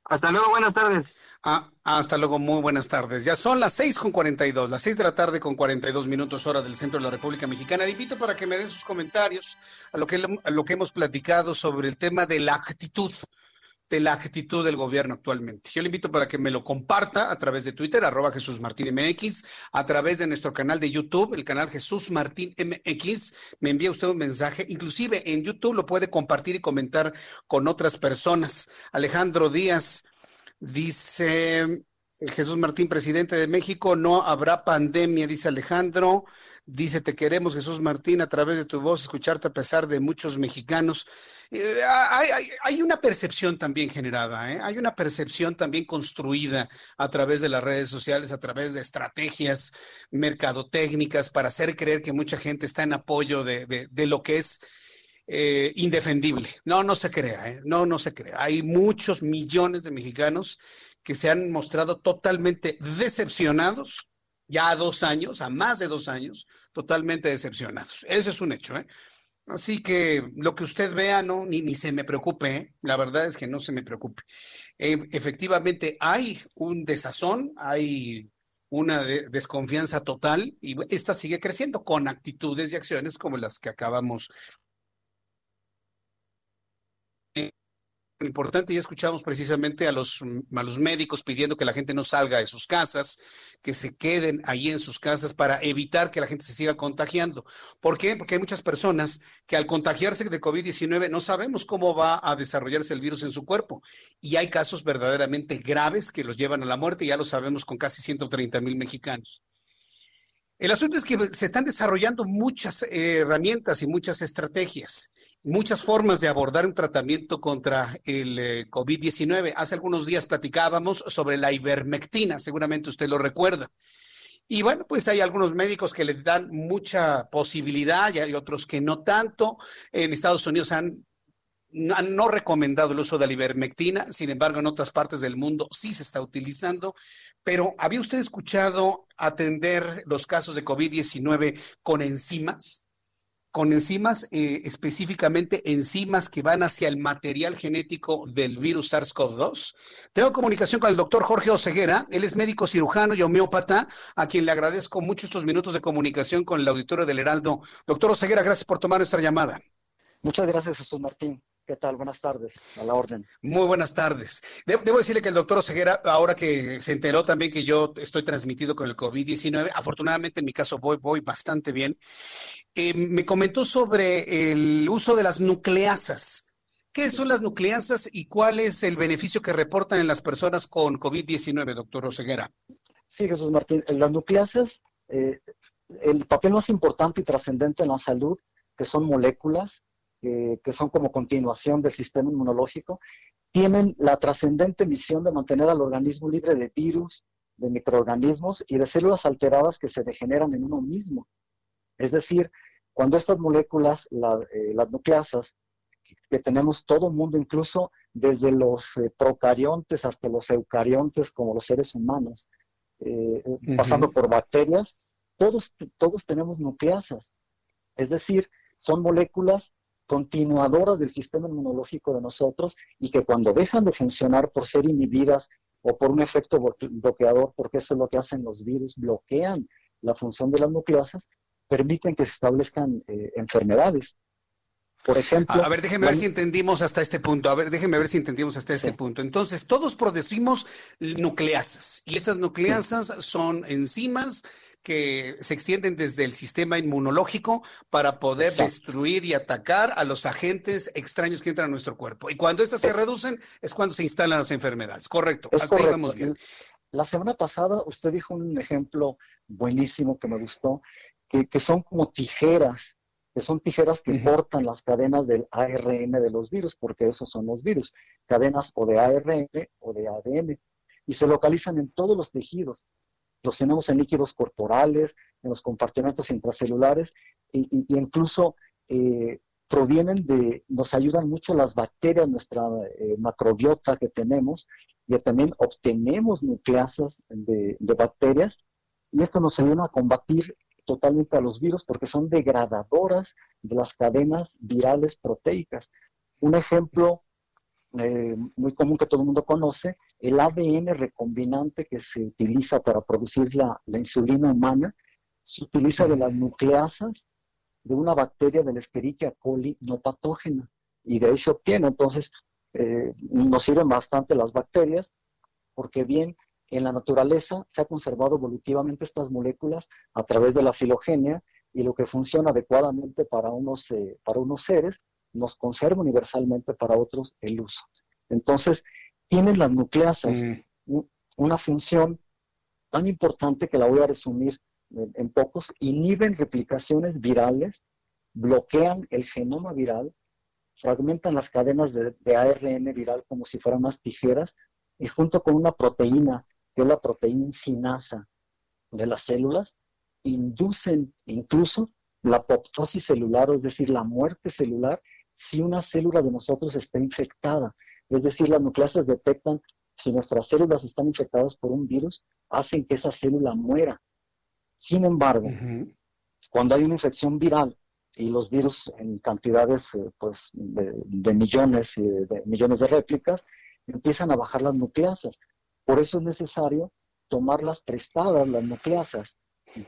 Hasta luego, buenas tardes. Ah, hasta luego, muy buenas tardes. Ya son las seis con cuarenta y dos, las seis de la tarde con cuarenta y dos minutos hora del centro de la República Mexicana. Le invito para que me den sus comentarios a lo que, a lo que hemos platicado sobre el tema de la actitud de la actitud del gobierno actualmente. Yo le invito para que me lo comparta a través de Twitter, arroba Jesús Martín MX, a través de nuestro canal de YouTube, el canal Jesús Martín MX. Me envía usted un mensaje, inclusive en YouTube lo puede compartir y comentar con otras personas. Alejandro Díaz dice, Jesús Martín, presidente de México, no habrá pandemia, dice Alejandro. Dice, te queremos, Jesús Martín, a través de tu voz, escucharte a pesar de muchos mexicanos. Eh, hay, una percepción también generada, ¿eh? hay una percepción también construida a través de las redes sociales, a través de estrategias mercadotécnicas para hacer creer que mucha gente está en apoyo de, lo que es eh, indefendible. No, no se crea, no, no se crea. Hay muchos millones de mexicanos que se han mostrado totalmente decepcionados ya a dos años, a más de dos años, totalmente decepcionados. Ese es un hecho, ¿eh? Así que lo que usted vea, no, ni, ni se me preocupe, ¿eh? la verdad es que no se me preocupe. Eh, efectivamente, hay un desazón, hay una desconfianza total y esta sigue creciendo con actitudes y acciones como las que acabamos importante, ya escuchamos precisamente a los, a los médicos pidiendo que la gente no salga de sus casas, que se queden ahí en sus casas para evitar que la gente se siga contagiando. ¿Por qué? Porque hay muchas personas que al contagiarse de COVID-19 no sabemos cómo va a desarrollarse el virus en su cuerpo. Y hay casos verdaderamente graves que los llevan a la muerte, ya lo sabemos con casi 130 mil mexicanos. El asunto es que se están desarrollando muchas eh, herramientas y muchas estrategias, muchas formas de abordar un tratamiento contra el eh, COVID-19. Hace algunos días platicábamos sobre la ivermectina, seguramente usted lo recuerda. Y bueno, pues hay algunos médicos que les dan mucha posibilidad y hay otros que no tanto. En Estados Unidos han han no recomendado el uso de la ivermectina, sin embargo, en otras partes del mundo sí se está utilizando. Pero, ¿había usted escuchado atender los casos de COVID-19 con enzimas? Con enzimas, eh, específicamente enzimas que van hacia el material genético del virus SARS-CoV-2. Tengo comunicación con el doctor Jorge Oseguera. Él es médico cirujano y homeópata, a quien le agradezco mucho estos minutos de comunicación con el auditorio del Heraldo. Doctor Oseguera, gracias por tomar nuestra llamada. Muchas gracias, Jesús Martín. ¿Qué tal? Buenas tardes, a la orden. Muy buenas tardes. Debo, decirle que el doctor Oseguera, ahora que se enteró también que yo estoy transmitido con el COVID-19, afortunadamente en mi caso voy, voy bastante bien, eh, me comentó sobre el uso de las nucleasas. ¿Qué son las nucleasas y cuál es el beneficio que reportan en las personas con COVID-19, doctor Oseguera? Sí, Jesús Martín, las nucleasas, eh, el papel más importante y trascendente en la salud, que son moléculas, que, son como continuación del sistema inmunológico, tienen la trascendente misión de mantener al organismo libre de virus, de microorganismos y de células alteradas que se degeneran en uno mismo. Es decir, cuando estas moléculas, eh, las nucleasas, que, tenemos todo el mundo, incluso desde los eh, procariontes hasta los eucariontes, como los seres humanos, eh, pasando por bacterias, todos, todos tenemos nucleasas. Es decir, son moléculas continuadoras del sistema inmunológico de nosotros y que cuando dejan de funcionar por ser inhibidas o por un efecto bloqueador, porque eso es lo que hacen los virus, bloquean la función de las nucleasas, permiten que se establezcan eh, enfermedades. Por ejemplo. A ver, déjeme ver si entendimos hasta este punto. A ver, déjeme ver si entendimos hasta este punto. Entonces, todos producimos nucleasas y estas nucleasas son enzimas que se extienden desde el sistema inmunológico para poder destruir y atacar a los agentes extraños que entran a nuestro cuerpo. Y cuando estas se reducen es cuando se instalan las enfermedades. Correcto. Hasta ahí vamos bien. La semana pasada usted dijo un ejemplo buenísimo que me gustó, que, que son como tijeras, que son tijeras que cortan las cadenas del ARN de los virus, porque esos son los virus, cadenas o de ARN o de ADN, y se localizan en todos los tejidos. Los tenemos en líquidos corporales, en los compartimentos intracelulares e, incluso eh, provienen de, nos ayudan mucho las bacterias, nuestra eh, macrobiota que tenemos, y también obtenemos nucleasas de, de, bacterias, y esto nos ayuda a combatir totalmente a los virus porque son degradadoras de las cadenas virales proteicas. Un ejemplo eh, muy común que todo el mundo conoce, el ADN recombinante que se utiliza para producir la, insulina humana, se utiliza de las nucleasas de una bacteria de la Escherichia coli no patógena y de ahí se obtiene. Entonces, eh, nos sirven bastante las bacterias porque bien en la naturaleza se ha conservado evolutivamente estas moléculas a través de la filogenia y lo que funciona adecuadamente para unos, eh, para unos seres nos conserva universalmente para otros el uso. Entonces, tienen las nucleasas mm. una función tan importante que la voy a resumir en, pocos, inhiben replicaciones virales, bloquean el genoma viral, fragmentan las cadenas de, de ARN viral como si fueran más tijeras y junto con una proteína, que es la proteína sinasa de las células, inducen incluso la apoptosis celular, es decir, la muerte celular, si una célula de nosotros está infectada. Es decir, las nucleasas detectan si nuestras células están infectadas por un virus, hacen que esa célula muera. Sin embargo, cuando hay una infección viral y los virus en cantidades eh, pues, de, millones y de millones de réplicas, empiezan a bajar las nucleasas. Por eso es necesario tomarlas prestadas, las nucleasas,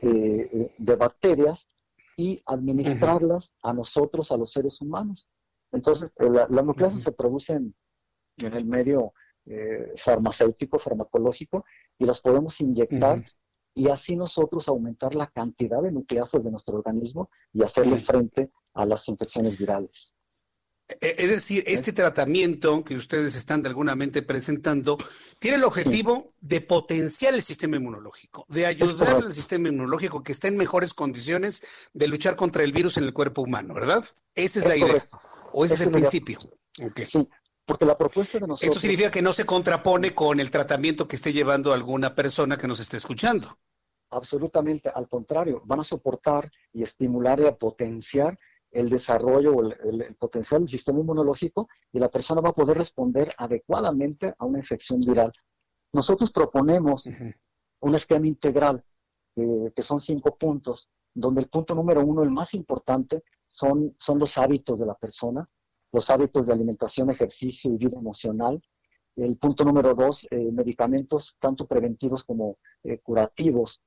de, bacterias y administrarlas a nosotros, a los seres humanos. Entonces, eh, las nucleasas se producen en el medio eh, farmacéutico, farmacológico, y las podemos inyectar y así nosotros aumentar la cantidad de nucleasas de nuestro organismo y hacerle frente a las infecciones virales. E, es decir, este tratamiento que ustedes están de alguna mente presentando tiene el objetivo de potenciar el sistema inmunológico, de ayudar al sistema inmunológico que esté en mejores condiciones de luchar contra el virus en el cuerpo humano, ¿verdad? Esa es, la idea. ¿O ese es, el principio? Sí, porque la propuesta de nosotros... Esto significa que no se contrapone con el tratamiento que esté llevando alguna persona que nos esté escuchando. Absolutamente, al contrario, van a soportar y estimular y a potenciar el desarrollo o el, potencial del sistema inmunológico y la persona va a poder responder adecuadamente a una infección viral. Nosotros proponemos un esquema integral eh, que son cinco puntos, donde el punto número uno, el más importante, son, son los hábitos de la persona, los hábitos de alimentación, ejercicio y vida emocional. El punto número dos, eh, medicamentos tanto preventivos como eh, curativos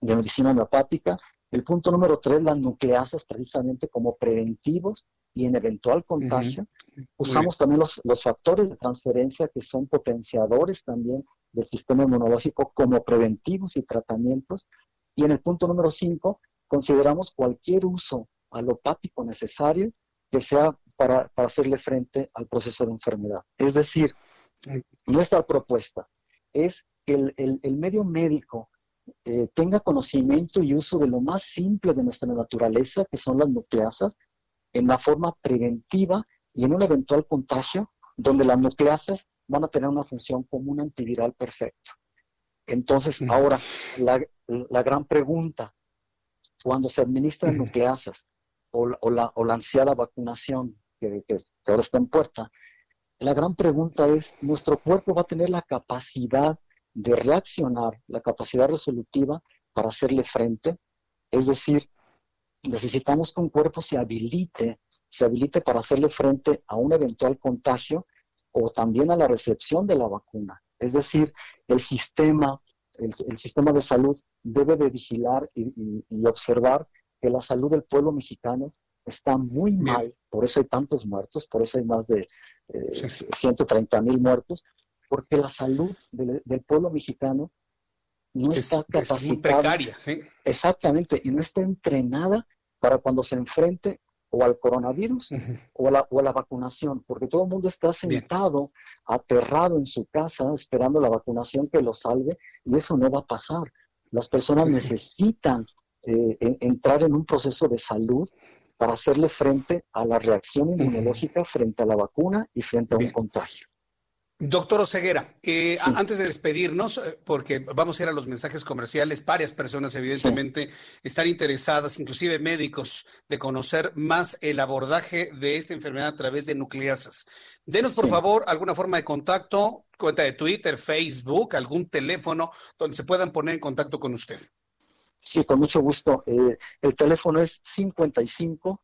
de medicina homeopática. El punto número tres, las nucleasas precisamente como preventivos y en eventual contagio. Usamos también los, los, factores de transferencia que son potenciadores también del sistema inmunológico como preventivos y tratamientos. Y en el punto número cinco, consideramos cualquier uso alopático necesario que sea para, para hacerle frente al proceso de enfermedad. Es decir, nuestra propuesta es que el, el, el medio médico eh, tenga conocimiento y uso de lo más simple de nuestra naturaleza, que son las nucleasas, en la forma preventiva y en un eventual contagio, donde las nucleasas van a tener una función como un antiviral perfecto. Entonces, ahora, la, la, gran pregunta, cuando se administran nucleasas o, o, la, o la ansiada vacunación que, que, que ahora está en puerta, la gran pregunta es, ¿nuestro cuerpo va a tener la capacidad de reaccionar, la capacidad resolutiva para hacerle frente. Es decir, necesitamos que un cuerpo se habilite, se habilite para hacerle frente a un eventual contagio o también a la recepción de la vacuna. Es decir, el sistema, el, sistema de salud debe de vigilar y, observar que la salud del pueblo mexicano está muy mal, por eso hay tantos muertos, por eso hay más de 130 eh, mil muertos, porque la salud del, pueblo mexicano no está capacitada. precaria, ¿sí? Exactamente, y no está entrenada para cuando se enfrente o al coronavirus o, a la, o, a la, vacunación, porque todo el mundo está sentado, aterrado en su casa, esperando la vacunación que lo salve, y eso no va a pasar. Las personas necesitan eh, entrar en un proceso de salud para hacerle frente a la reacción inmunológica frente a la vacuna y frente a un contagio. Doctor Oseguera, eh, antes de despedirnos, eh, porque vamos a ir a los mensajes comerciales, varias personas evidentemente están interesadas, inclusive médicos, de conocer más el abordaje de esta enfermedad a través de nucleasas. Denos, por favor, alguna forma de contacto, cuenta de Twitter, Facebook, algún teléfono donde se puedan poner en contacto con usted. Sí, con mucho gusto. Eh, el teléfono es 55,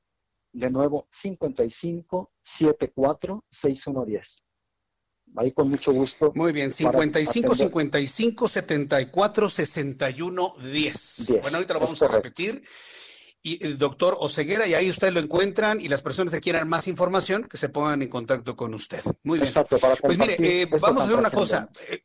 de nuevo, 55 74 6110. Ahí con mucho gusto. Muy bien, 55 55 74 61 10. Bueno, ahorita lo vamos a repetir. Y el doctor Oseguera, y ahí ustedes lo encuentran, y las personas que quieran más información, que se pongan en contacto con usted. Muy bien. Exacto, para Pues mire, eh, vamos a hacer una cosa. Eh,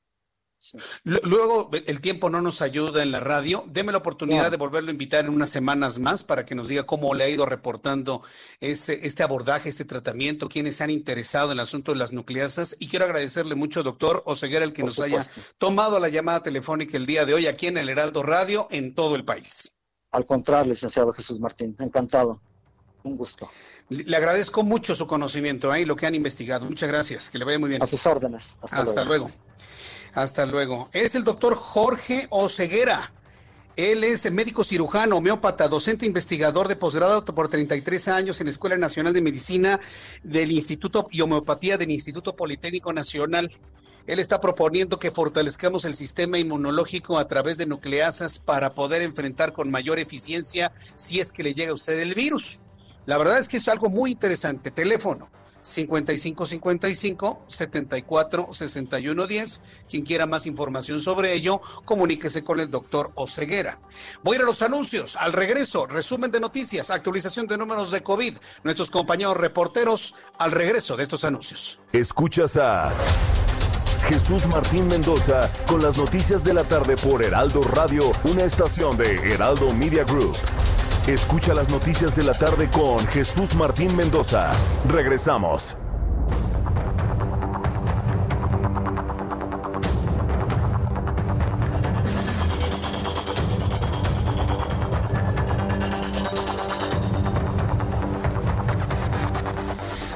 Luego el tiempo no nos ayuda en la radio. Deme la oportunidad de volverlo a invitar en unas semanas más para que nos diga cómo le ha ido reportando este, este abordaje, este tratamiento, quiénes se han interesado en el asunto de las nucleasas. Y quiero agradecerle mucho, doctor Oseguera, el que nos haya tomado la llamada telefónica el día de hoy aquí en el Heraldo Radio en todo el país. Al contrario, licenciado Jesús Martín, encantado. Un gusto. Le agradezco mucho su conocimiento ¿eh? y lo que han investigado. Muchas gracias. Que le vaya muy bien. A sus órdenes. Hasta, luego. Hasta luego. Es el doctor Jorge Oceguera. Él es médico cirujano, homeópata, docente investigador de posgrado por 33 años en la Escuela Nacional de Medicina del Instituto y Homeopatía del Instituto Politécnico Nacional. Él está proponiendo que fortalezcamos el sistema inmunológico a través de nucleasas para poder enfrentar con mayor eficiencia si es que le llega a usted el virus. La verdad es que es algo muy interesante. Teléfono 5555 74 61 10. Quien quiera más información sobre ello, comuníquese con el doctor Oceguera. Voy a ir a los anuncios. Al regreso, resumen de noticias, actualización de números de COVID. Nuestros compañeros reporteros al regreso de estos anuncios. Escuchas a Jesús Martín Mendoza con las noticias de la tarde por Heraldo Radio, una estación de Heraldo Media Group. Escucha las noticias de la tarde con Jesús Martín Mendoza. Regresamos.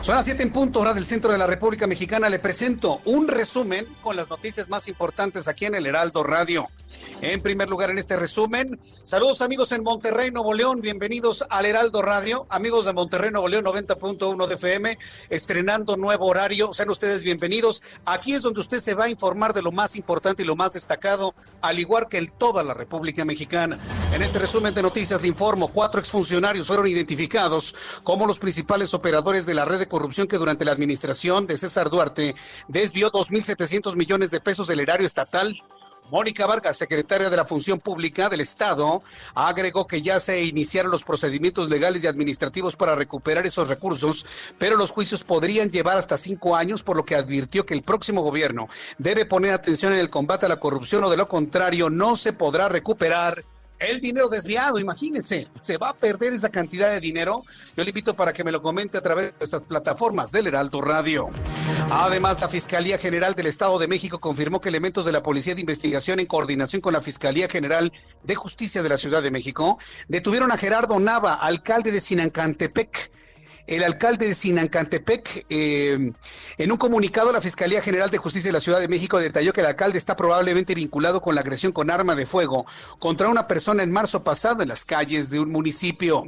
Son las 7 en punto, hora del centro de la República Mexicana. Le presento un resumen con las noticias más importantes aquí en el Heraldo Radio. En primer lugar, en este resumen, saludos amigos en Monterrey, Nuevo León, bienvenidos al Heraldo Radio, amigos de Monterrey, Nuevo León, 90.1 de FM, estrenando nuevo horario, sean ustedes bienvenidos. Aquí es donde usted se va a informar de lo más importante y lo más destacado, al igual que en toda la República Mexicana. En este resumen de noticias le informo, cuatro exfuncionarios fueron identificados como los principales operadores de la red de corrupción que durante la administración de César Duarte desvió 2.700 millones de pesos del erario estatal Mónica Vargas, secretaria de la Función Pública del Estado, agregó que ya se iniciaron los procedimientos legales y administrativos para recuperar esos recursos, pero los juicios podrían llevar hasta cinco años, por lo que advirtió que el próximo gobierno debe poner atención en el combate a la corrupción o de lo contrario no se podrá recuperar el dinero desviado, imagínense, se va a perder esa cantidad de dinero. Yo le invito para que me lo comente a través de estas plataformas del Heraldo Radio. Además, la Fiscalía General del Estado de México confirmó que elementos de la Policía de Investigación en coordinación con la Fiscalía General de Justicia de la Ciudad de México detuvieron a Gerardo Nava, alcalde de Sinancantepec el alcalde de Sinancantepec, eh, en un comunicado, la Fiscalía General de Justicia de la Ciudad de México detalló que el alcalde está probablemente vinculado con la agresión con arma de fuego contra una persona en marzo pasado en las calles de un municipio.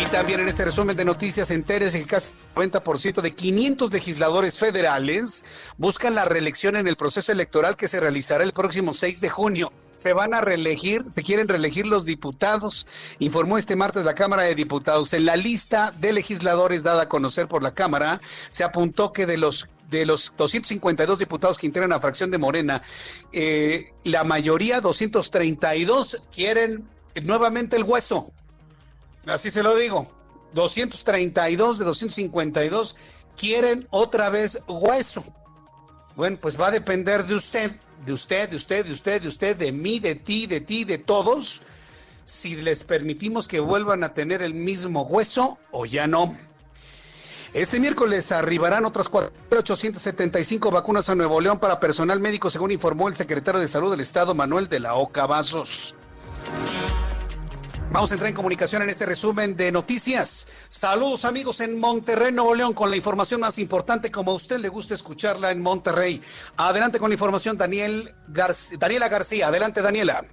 Y también en este resumen de noticias, entérese que casi el 90% de 500 legisladores federales buscan la reelección en el proceso electoral que se realizará el próximo 6 de junio. Se van a reelegir, se quieren reelegir los diputados, informó este martes la Cámara de Diputados. En la lista de legisladores dada a conocer por la Cámara, se apuntó que de los de los 252 diputados que integran la fracción de Morena, eh, la mayoría, 232, quieren nuevamente el hueso. Así se lo digo. 232 de 252 quieren otra vez hueso. Bueno, pues va a depender de usted, de usted, de usted, de usted, de usted, de mí, de ti, de ti, de todos, si les permitimos que vuelvan a tener el mismo hueso o ya no. Este miércoles arribarán otras 4.875 vacunas a Nuevo León para personal médico, según informó el secretario de Salud del Estado, Manuel de la Oca Vasos. Vamos a entrar en comunicación en este resumen de noticias. Saludos amigos en Monterrey, Nuevo León, con la información más importante, como a usted le gusta escucharla en Monterrey. Adelante con la información, Daniel Daniela García. Adelante, Daniela.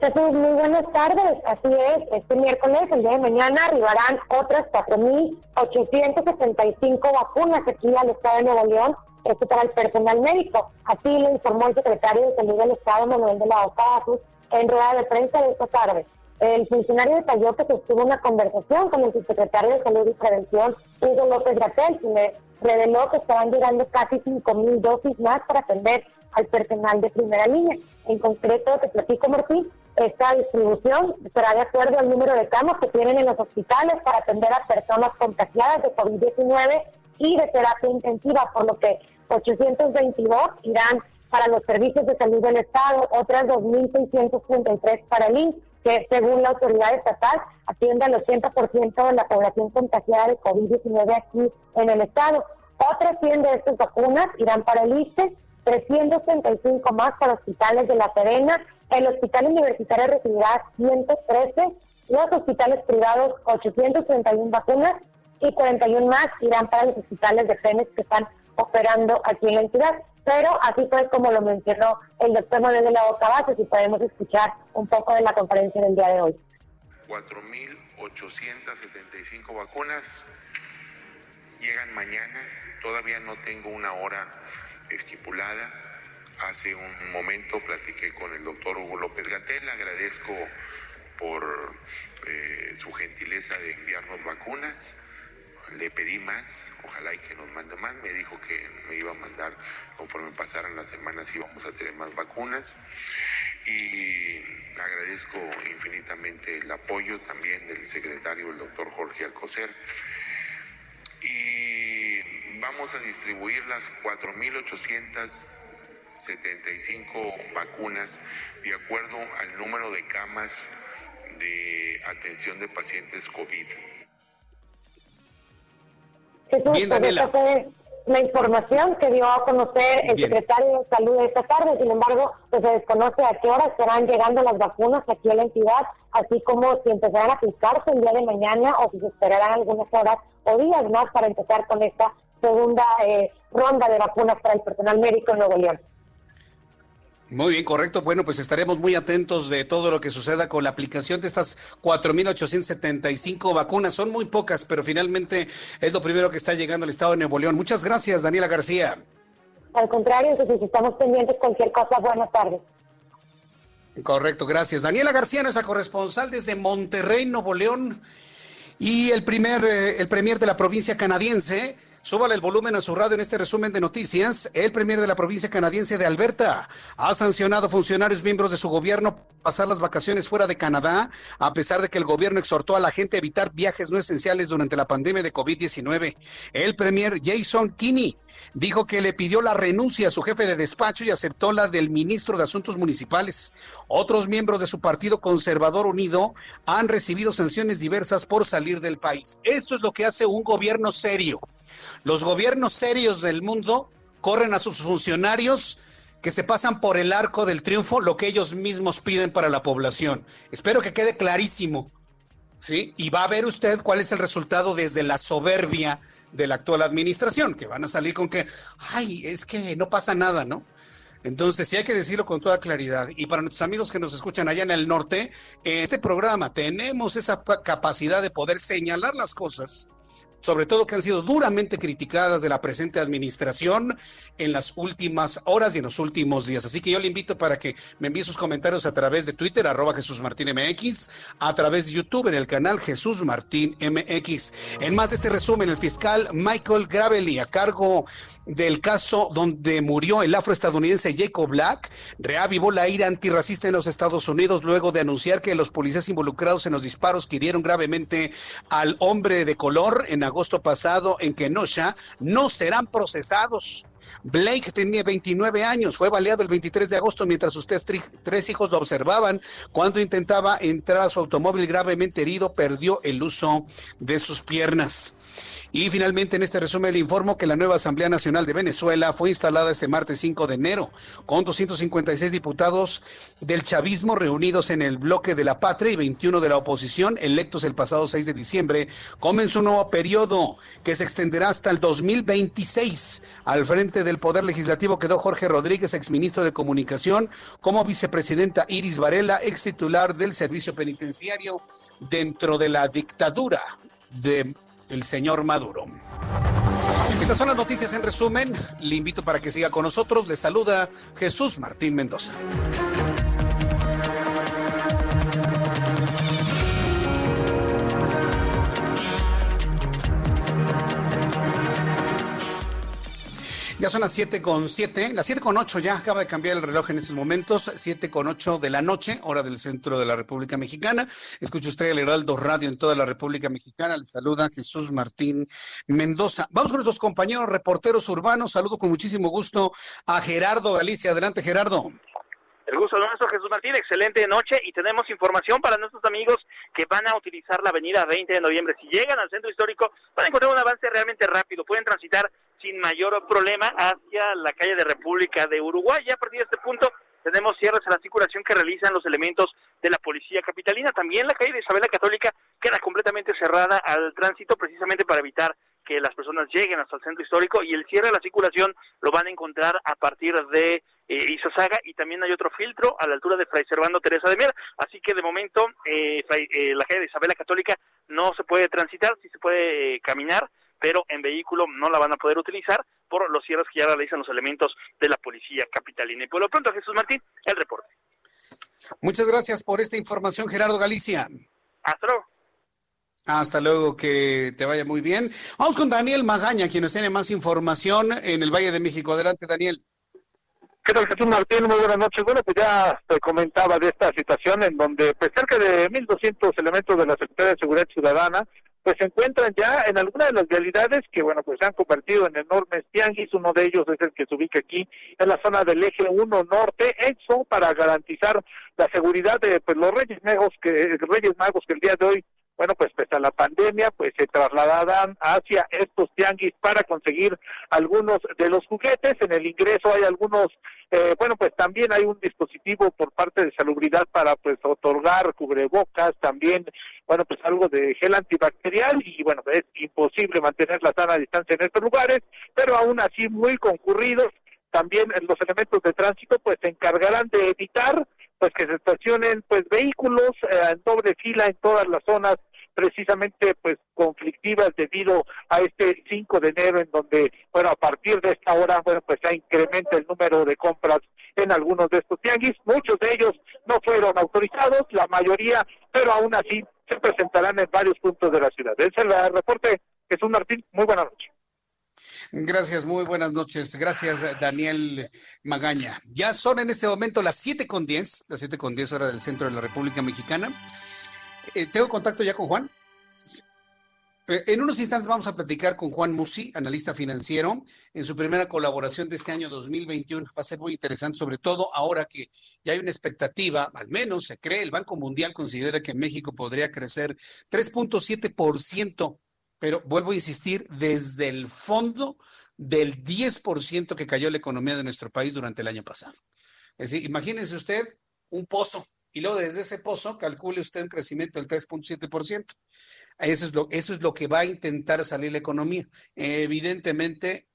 Jesús, muy buenas tardes. Así es, este miércoles, el día de mañana, arribarán otras 4.875 vacunas aquí al Estado de Nuevo León, esto para el personal médico. Así lo informó el secretario de Salud del Estado, Manuel de la Oca en rueda de prensa de esta tarde. El funcionario detalló que sostuvo una conversación con el subsecretario de Salud y Prevención, Hugo López Gatel, y le reveló que estaban llegando casi 5.000 dosis más para atender al personal de primera línea. En concreto, te platico, Martín, esta distribución será de acuerdo al número de camas que tienen en los hospitales para atender a personas contagiadas de COVID-19 y de terapia intensiva, por lo que 822 irán para los servicios de salud del Estado, otras 2.633 para el INS, que según la autoridad estatal atiende al 80% de la población contagiada de COVID-19 aquí en el Estado. Otras 100 de estas vacunas irán para el ISTE, 335 más para hospitales de La Serena, el hospital universitario recibirá 113, los hospitales privados 831 vacunas y 41 más irán para los hospitales de Pemex que están operando aquí en la entidad. Pero así fue como lo mencionó el doctor Manuel de la Boca Base, si podemos escuchar un poco de la conferencia del día de hoy. 4.875 vacunas llegan mañana, todavía no tengo una hora estipulada. Hace un momento platiqué con el doctor Hugo López Gatel, agradezco por eh, su gentileza de enviarnos vacunas le pedí más, ojalá y que nos mande más, me dijo que me iba a mandar conforme pasaran las semanas íbamos a tener más vacunas y agradezco infinitamente el apoyo también del secretario, el doctor Jorge Alcocer. Y vamos a distribuir las 4.875 vacunas de acuerdo al número de camas de atención de pacientes COVID. Jesús, Bien, esta fue la información que dio a conocer el secretario de Salud esta tarde. Sin embargo, pues se desconoce a qué hora estarán llegando las vacunas aquí a la entidad, así como si empezarán a aplicarse el día de mañana o si se esperarán algunas horas o días más para empezar con esta segunda eh, ronda de vacunas para el personal médico en Nuevo León. Muy bien, correcto. Bueno, pues estaremos muy atentos de todo lo que suceda con la aplicación de estas 4.875 vacunas. Son muy pocas, pero finalmente es lo primero que está llegando al estado de Nuevo León. Muchas gracias, Daniela García. Al contrario, si estamos pendientes cualquier cosa, buenas tardes. Correcto, gracias. Daniela García, nuestra corresponsal desde Monterrey, Nuevo León. Y el primer, eh, el premier de la provincia canadiense Súbale el volumen a su radio en este resumen de noticias. El premier de la provincia canadiense de Alberta ha sancionado funcionarios miembros de su gobierno pasar las vacaciones fuera de Canadá, a pesar de que el gobierno exhortó a la gente a evitar viajes no esenciales durante la pandemia de COVID-19. El premier Jason Kinney dijo que le pidió la renuncia a su jefe de despacho y aceptó la del ministro de Asuntos Municipales. Otros miembros de su Partido Conservador Unido han recibido sanciones diversas por salir del país. Esto es lo que hace un gobierno serio. Los gobiernos serios del mundo corren a sus funcionarios que se pasan por el arco del triunfo lo que ellos mismos piden para la población. Espero que quede clarísimo. ¿Sí? Y va a ver usted cuál es el resultado desde la soberbia de la actual administración, que van a salir con que, ay, es que no pasa nada, ¿no? Entonces, sí hay que decirlo con toda claridad. Y para nuestros amigos que nos escuchan allá en el norte, en este programa tenemos esa capacidad de poder señalar las cosas sobre todo que han sido duramente criticadas de la presente administración en las últimas horas y en los últimos días. Así que yo le invito para que me envíe sus comentarios a través de Twitter, arroba Jesús Martín MX, a través de YouTube en el canal Jesús Martín MX. En más de este resumen, el fiscal Michael Gravely, a cargo del caso donde murió el afroestadounidense Jacob Black, reavivó la ira antirracista en los Estados Unidos luego de anunciar que los policías involucrados en los disparos que hirieron gravemente al hombre de color en agosto pasado en Kenosha no serán procesados. Blake tenía 29 años, fue baleado el 23 de agosto mientras sus tres, hijos lo observaban. Cuando intentaba entrar a su automóvil gravemente herido, perdió el uso de sus piernas. Y finalmente en este resumen le informo que la nueva Asamblea Nacional de Venezuela fue instalada este martes 5 de enero con 256 diputados del chavismo reunidos en el bloque de la patria y 21 de la oposición electos el pasado 6 de diciembre. Comenzó un nuevo periodo que se extenderá hasta el 2026. Al frente del Poder Legislativo quedó Jorge Rodríguez, exministro de Comunicación, como vicepresidenta Iris Varela, ex titular del Servicio Penitenciario dentro de la dictadura de el señor Maduro. Estas son las noticias en resumen. Le invito para que siga con nosotros. Le saluda Jesús Martín Mendoza. Ya son las 7 con 7, las 7 con 8 ya acaba de cambiar el reloj en estos momentos, 7 con 8 de la noche, hora del centro de la República Mexicana. Escucha usted el Heraldo Radio en toda la República Mexicana. Le saluda Jesús Martín Mendoza. Vamos con nuestros compañeros reporteros urbanos. Saludo con muchísimo gusto a Gerardo Galicia. Adelante, Gerardo. El gusto nuestro, Jesús Martín. Excelente noche y tenemos información para nuestros amigos que van a utilizar la avenida 20 de noviembre. Si llegan al centro histórico, van a encontrar un avance realmente rápido. Pueden transitar sin mayor problema hacia la calle de República de Uruguay. Ya a partir de este punto tenemos cierres a la circulación que realizan los elementos de la policía capitalina. También la calle de Isabel la Católica queda completamente cerrada al tránsito precisamente para evitar que las personas lleguen hasta el centro histórico y el cierre de la circulación lo van a encontrar a partir de eh, y también hay otro filtro a la altura de Fray Servando Teresa de Mier, así que de momento eh, eh, la calle de Isabel la Católica no se puede transitar, sí se puede caminar, pero en vehículo no la van a poder utilizar por los cierres que ya realizan los elementos de la policía capitalina. Y por lo pronto, Jesús Martín, el reporte. Muchas gracias por esta información, Gerardo Galicia. Hasta luego. Hasta luego, que te vaya muy bien. Vamos con Daniel Magaña, quien nos tiene más información en el Valle de México. Adelante, Daniel. ¿Qué tal, Jesús Martín? Muy buenas noches. Bueno, pues ya te comentaba de esta situación en donde pues cerca de 1.200 elementos de la Secretaría de Seguridad Ciudadana pues se encuentran ya en algunas de las realidades que, bueno, pues se han convertido en enormes tianguis. Uno de ellos es el que se ubica aquí en la zona del eje 1 norte, eso para garantizar la seguridad de pues, los Reyes Magos que, Reyes Magos que el día de hoy bueno, pues pese a la pandemia, pues se trasladarán hacia estos tianguis para conseguir algunos de los juguetes. En el ingreso hay algunos, eh, bueno, pues también hay un dispositivo por parte de salubridad para pues otorgar cubrebocas, también, bueno, pues algo de gel antibacterial y bueno, es imposible mantener la sana distancia en estos lugares, pero aún así muy concurridos. También los elementos de tránsito pues se encargarán de evitar pues que se estacionen pues vehículos eh, en doble fila en todas las zonas precisamente pues conflictivas debido a este 5 de enero en donde bueno a partir de esta hora bueno pues ya incrementa el número de compras en algunos de estos tianguis muchos de ellos no fueron autorizados la mayoría pero aún así se presentarán en varios puntos de la ciudad ese es el reporte Jesús Martín muy buenas noches Gracias, muy buenas noches. Gracias, Daniel Magaña. Ya son en este momento las siete con 10, las siete con 10 horas del centro de la República Mexicana. Eh, ¿Tengo contacto ya con Juan? Eh, en unos instantes vamos a platicar con Juan Musi, analista financiero, en su primera colaboración de este año 2021. Va a ser muy interesante, sobre todo ahora que ya hay una expectativa, al menos se cree, el Banco Mundial considera que México podría crecer 3.7% pero vuelvo a insistir, desde el fondo del 10% que cayó la economía de nuestro país durante el año pasado. Es decir, imagínense usted un pozo y luego desde ese pozo calcule usted un crecimiento del 3.7%. Eso es, lo, eso es lo que va a intentar salir la economía. evidentemente,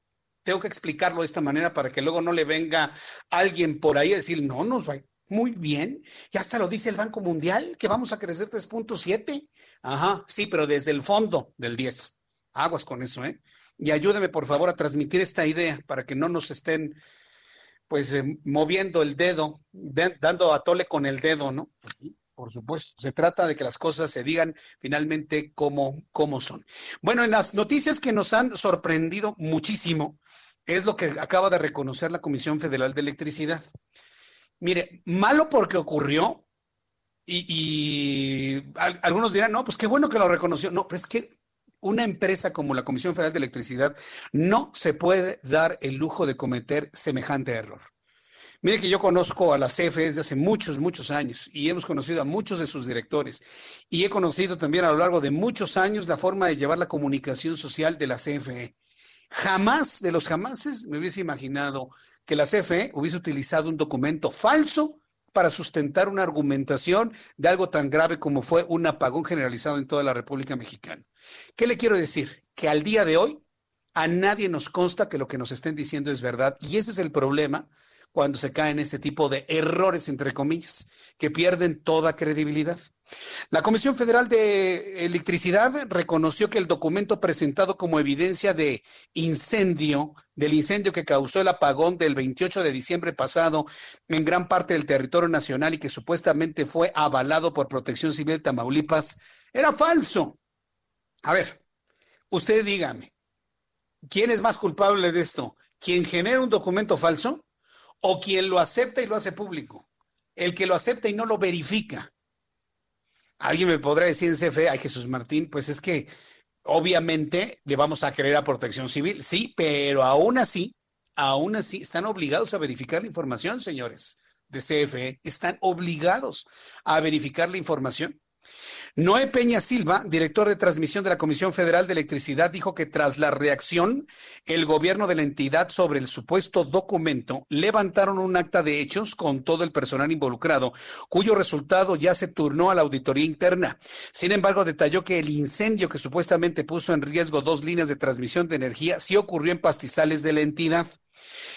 tengo que explicarlo de esta manera para que luego no le venga alguien por ahí a decir, no, nos va, muy bien. Ya hasta lo dice el Banco Mundial, que vamos a crecer 3.7. Ajá, sí, pero desde el fondo del 10. Aguas con eso, ¿eh? Y ayúdame, por favor, a transmitir esta idea para que no nos estén, pues, eh, moviendo el dedo, dando a tole con el dedo, ¿no? Por supuesto, se trata de que las cosas se digan finalmente como, como son. Bueno, en las noticias que nos han sorprendido muchísimo, es lo que acaba de reconocer la Comisión Federal de Electricidad. Mire, malo porque ocurrió y, algunos dirán, no, pues qué bueno que lo reconoció. No, pero es que una empresa como la Comisión Federal de Electricidad no se puede dar el lujo de cometer semejante error. Mire que yo conozco a la CFE desde hace muchos, muchos años y hemos conocido a muchos de sus directores y he conocido también a lo largo de muchos años la forma de llevar la comunicación social de la CFE. Jamás de los jamases me hubiese imaginado que la CFE hubiese utilizado un documento falso para sustentar una argumentación de algo tan grave como fue un apagón generalizado en toda la República Mexicana. ¿Qué le quiero decir? Que al día de hoy a nadie nos consta que lo que nos estén diciendo es verdad y ese es el problema cuando se caen este tipo de errores, entre comillas, que pierden toda credibilidad. La Comisión Federal de Electricidad reconoció que el documento presentado como evidencia de incendio, del incendio que causó el apagón del 28 de diciembre pasado en gran parte del territorio nacional y que supuestamente fue avalado por Protección Civil de Tamaulipas, era falso. A ver, usted dígame, ¿quién es más culpable de esto? ¿Quien genera un documento falso o quien lo acepta y lo hace público? El que lo acepta y no lo verifica. Alguien me podrá decir en CFE, ay Jesús Martín, pues es que obviamente le vamos a creer a protección civil, sí, pero aún así, aún así, están obligados a verificar la información, señores de CFE, están obligados a verificar la información. Noé Peña Silva, director de transmisión de la Comisión Federal de Electricidad, dijo que tras la reacción, el gobierno de la entidad sobre el supuesto documento levantaron un acta de hechos con todo el personal involucrado, cuyo resultado ya se turnó a la auditoría interna. Sin embargo, detalló que el incendio que supuestamente puso en riesgo dos líneas de transmisión de energía sí ocurrió en pastizales de la entidad.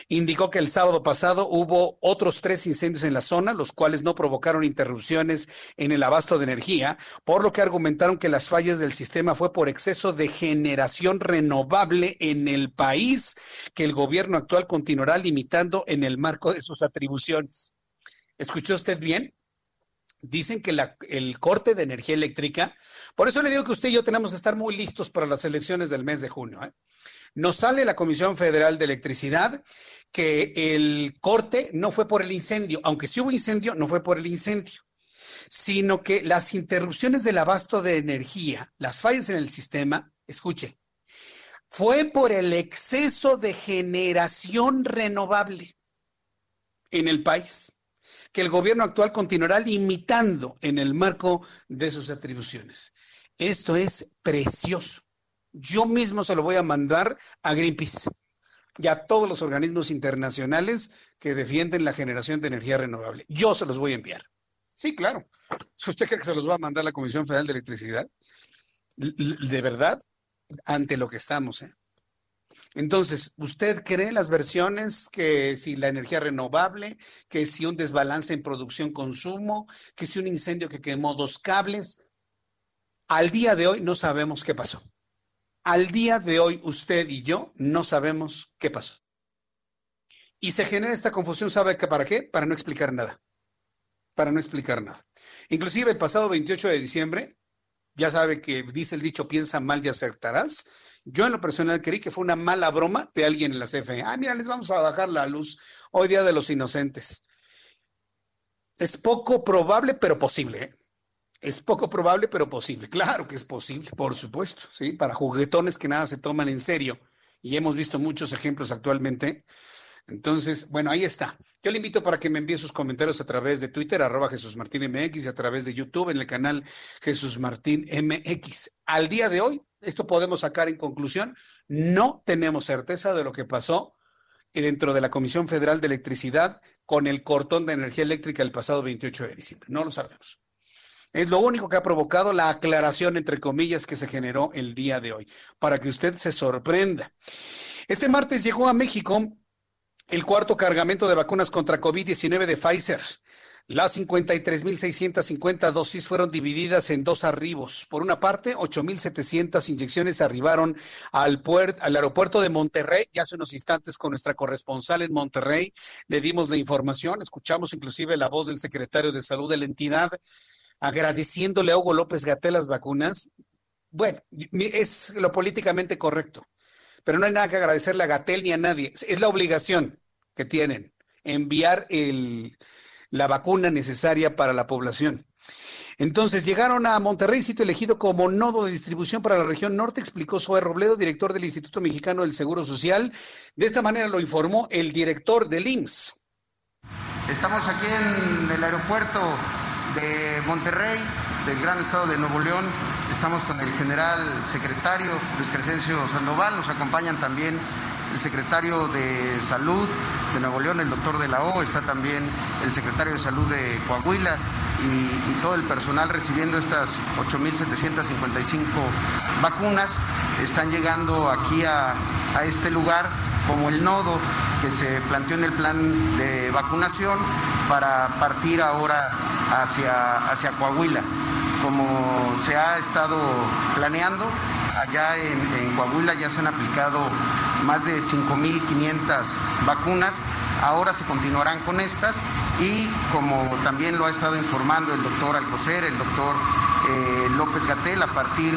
Indicó que el sábado pasado hubo otros tres incendios en la zona, los cuales no provocaron interrupciones en el abasto de energía, por lo que argumentaron que las fallas del sistema fue por exceso de generación renovable en el país, que el gobierno actual continuará limitando en el marco de sus atribuciones. ¿Escuchó usted bien? Dicen que el corte de energía eléctrica, por eso le digo que usted y yo tenemos que estar muy listos para las elecciones del mes de junio. ¿eh? Nos sale la Comisión Federal de Electricidad que el corte no fue por el incendio, aunque sí hubo incendio, no fue por el incendio, sino que las interrupciones del abasto de energía, las fallas en el sistema, escuche, fue por el exceso de generación renovable en el país, que el gobierno actual continuará limitando en el marco de sus atribuciones. Esto es precioso. Yo mismo se lo voy a mandar a Greenpeace y a todos los organismos internacionales que defienden la generación de energía renovable. Yo se los voy a enviar. Sí, claro. ¿Usted cree que se los va a mandar la Comisión Federal de Electricidad? De verdad, ante lo que estamos. ¿eh? Entonces, ¿usted cree las versiones que si la energía renovable, que si un desbalance en producción-consumo, que si un incendio que quemó dos cables? Al día de hoy no sabemos qué pasó. Al día de hoy, usted y yo no sabemos qué pasó. Y se genera esta confusión, ¿sabe para qué? Para no explicar nada. Para no explicar nada. Inclusive el pasado 28 de diciembre, ya sabe que dice el dicho, piensa mal y acertarás. Yo en lo personal creí que fue una mala broma de alguien en la CFE. Ah, mira, les vamos a bajar la luz hoy día de los inocentes. Es poco probable, pero posible. ¿eh? Es poco probable, pero posible. Claro que es posible, por supuesto, ¿sí? Para juguetones que nada se toman en serio. Y hemos visto muchos ejemplos actualmente. Entonces, bueno, ahí está. Yo le invito para que me envíe sus comentarios a través de Twitter, arroba Jesús Martín MX, y a través de YouTube en el canal Jesús Martín MX. Al día de hoy, esto podemos sacar en conclusión, no tenemos certeza de lo que pasó dentro de la Comisión Federal de Electricidad con el cortón de energía eléctrica el pasado 28 de diciembre. No lo sabemos. Es lo único que ha provocado la aclaración, entre comillas, que se generó el día de hoy, para que usted se sorprenda. Este martes llegó a México el cuarto cargamento de vacunas contra COVID-19 de Pfizer. Las 53.650 dosis fueron divididas en dos arribos. Por una parte, 8.700 inyecciones arribaron al, al aeropuerto de Monterrey. Ya hace unos instantes con nuestra corresponsal en Monterrey le dimos la información. Escuchamos inclusive la voz del secretario de salud de la entidad agradeciéndole a Hugo López Gatel las vacunas, bueno, es lo políticamente correcto, pero no hay nada que agradecerle a Gatel ni a nadie. Es la obligación que tienen, enviar la vacuna necesaria para la población. Entonces llegaron a Monterrey, sitio elegido como nodo de distribución para la región norte, explicó Zoe Robledo, director del Instituto Mexicano del Seguro Social. De esta manera lo informó el director del IMSS. Estamos aquí en el aeropuerto de Monterrey, del gran estado de Nuevo León. Estamos con el general secretario Luis Crescencio Sandoval, nos acompañan también el secretario de Salud de Nuevo León, el doctor de la O, está también el secretario de Salud de Coahuila y, todo el personal recibiendo estas 8.755 vacunas. Están llegando aquí a, a este lugar como el nodo que se planteó en el plan de vacunación para partir ahora hacia, hacia Coahuila. Como se ha estado planeando, allá en, Coahuila ya se han aplicado más de 5.500 vacunas. Ahora se continuarán con estas y como también lo ha estado informando el doctor Alcocer, el doctor eh, López Gatel a partir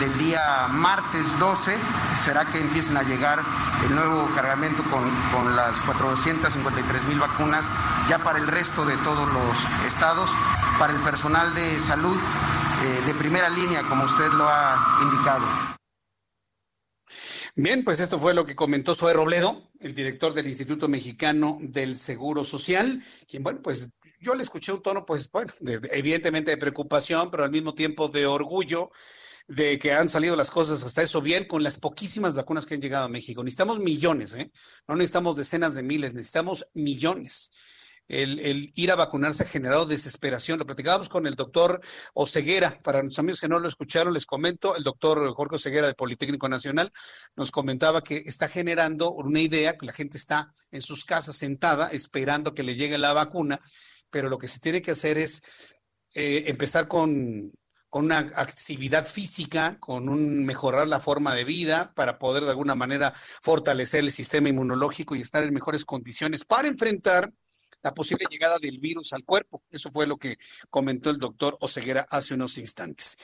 del día martes 12. Será que empiecen a llegar el nuevo cargamento con, con las 453 mil vacunas ya para el resto de todos los estados, para el personal de salud eh, de primera línea, como usted lo ha indicado. Bien, pues esto fue lo que comentó Zoe Robledo, el director del Instituto Mexicano del Seguro Social, quien, bueno, pues yo le escuché un tono, pues, bueno, evidentemente de preocupación, pero al mismo tiempo de orgullo de que han salido las cosas hasta eso bien con las poquísimas vacunas que han llegado a México. Necesitamos millones, ¿eh? No necesitamos decenas de miles, necesitamos millones el, ir a vacunarse ha generado desesperación. Lo platicábamos con el doctor Oseguera. Para los amigos que no lo escucharon, les comento, el doctor Jorge Oseguera de Politécnico Nacional nos comentaba que está generando una idea, que la gente está en sus casas sentada esperando que le llegue la vacuna, pero lo que se tiene que hacer es eh, empezar con con una actividad física, con un mejorar la forma de vida para poder de alguna manera fortalecer el sistema inmunológico y estar en mejores condiciones para enfrentar la posible llegada del virus al cuerpo. Eso fue lo que comentó el doctor Oseguera hace unos instantes.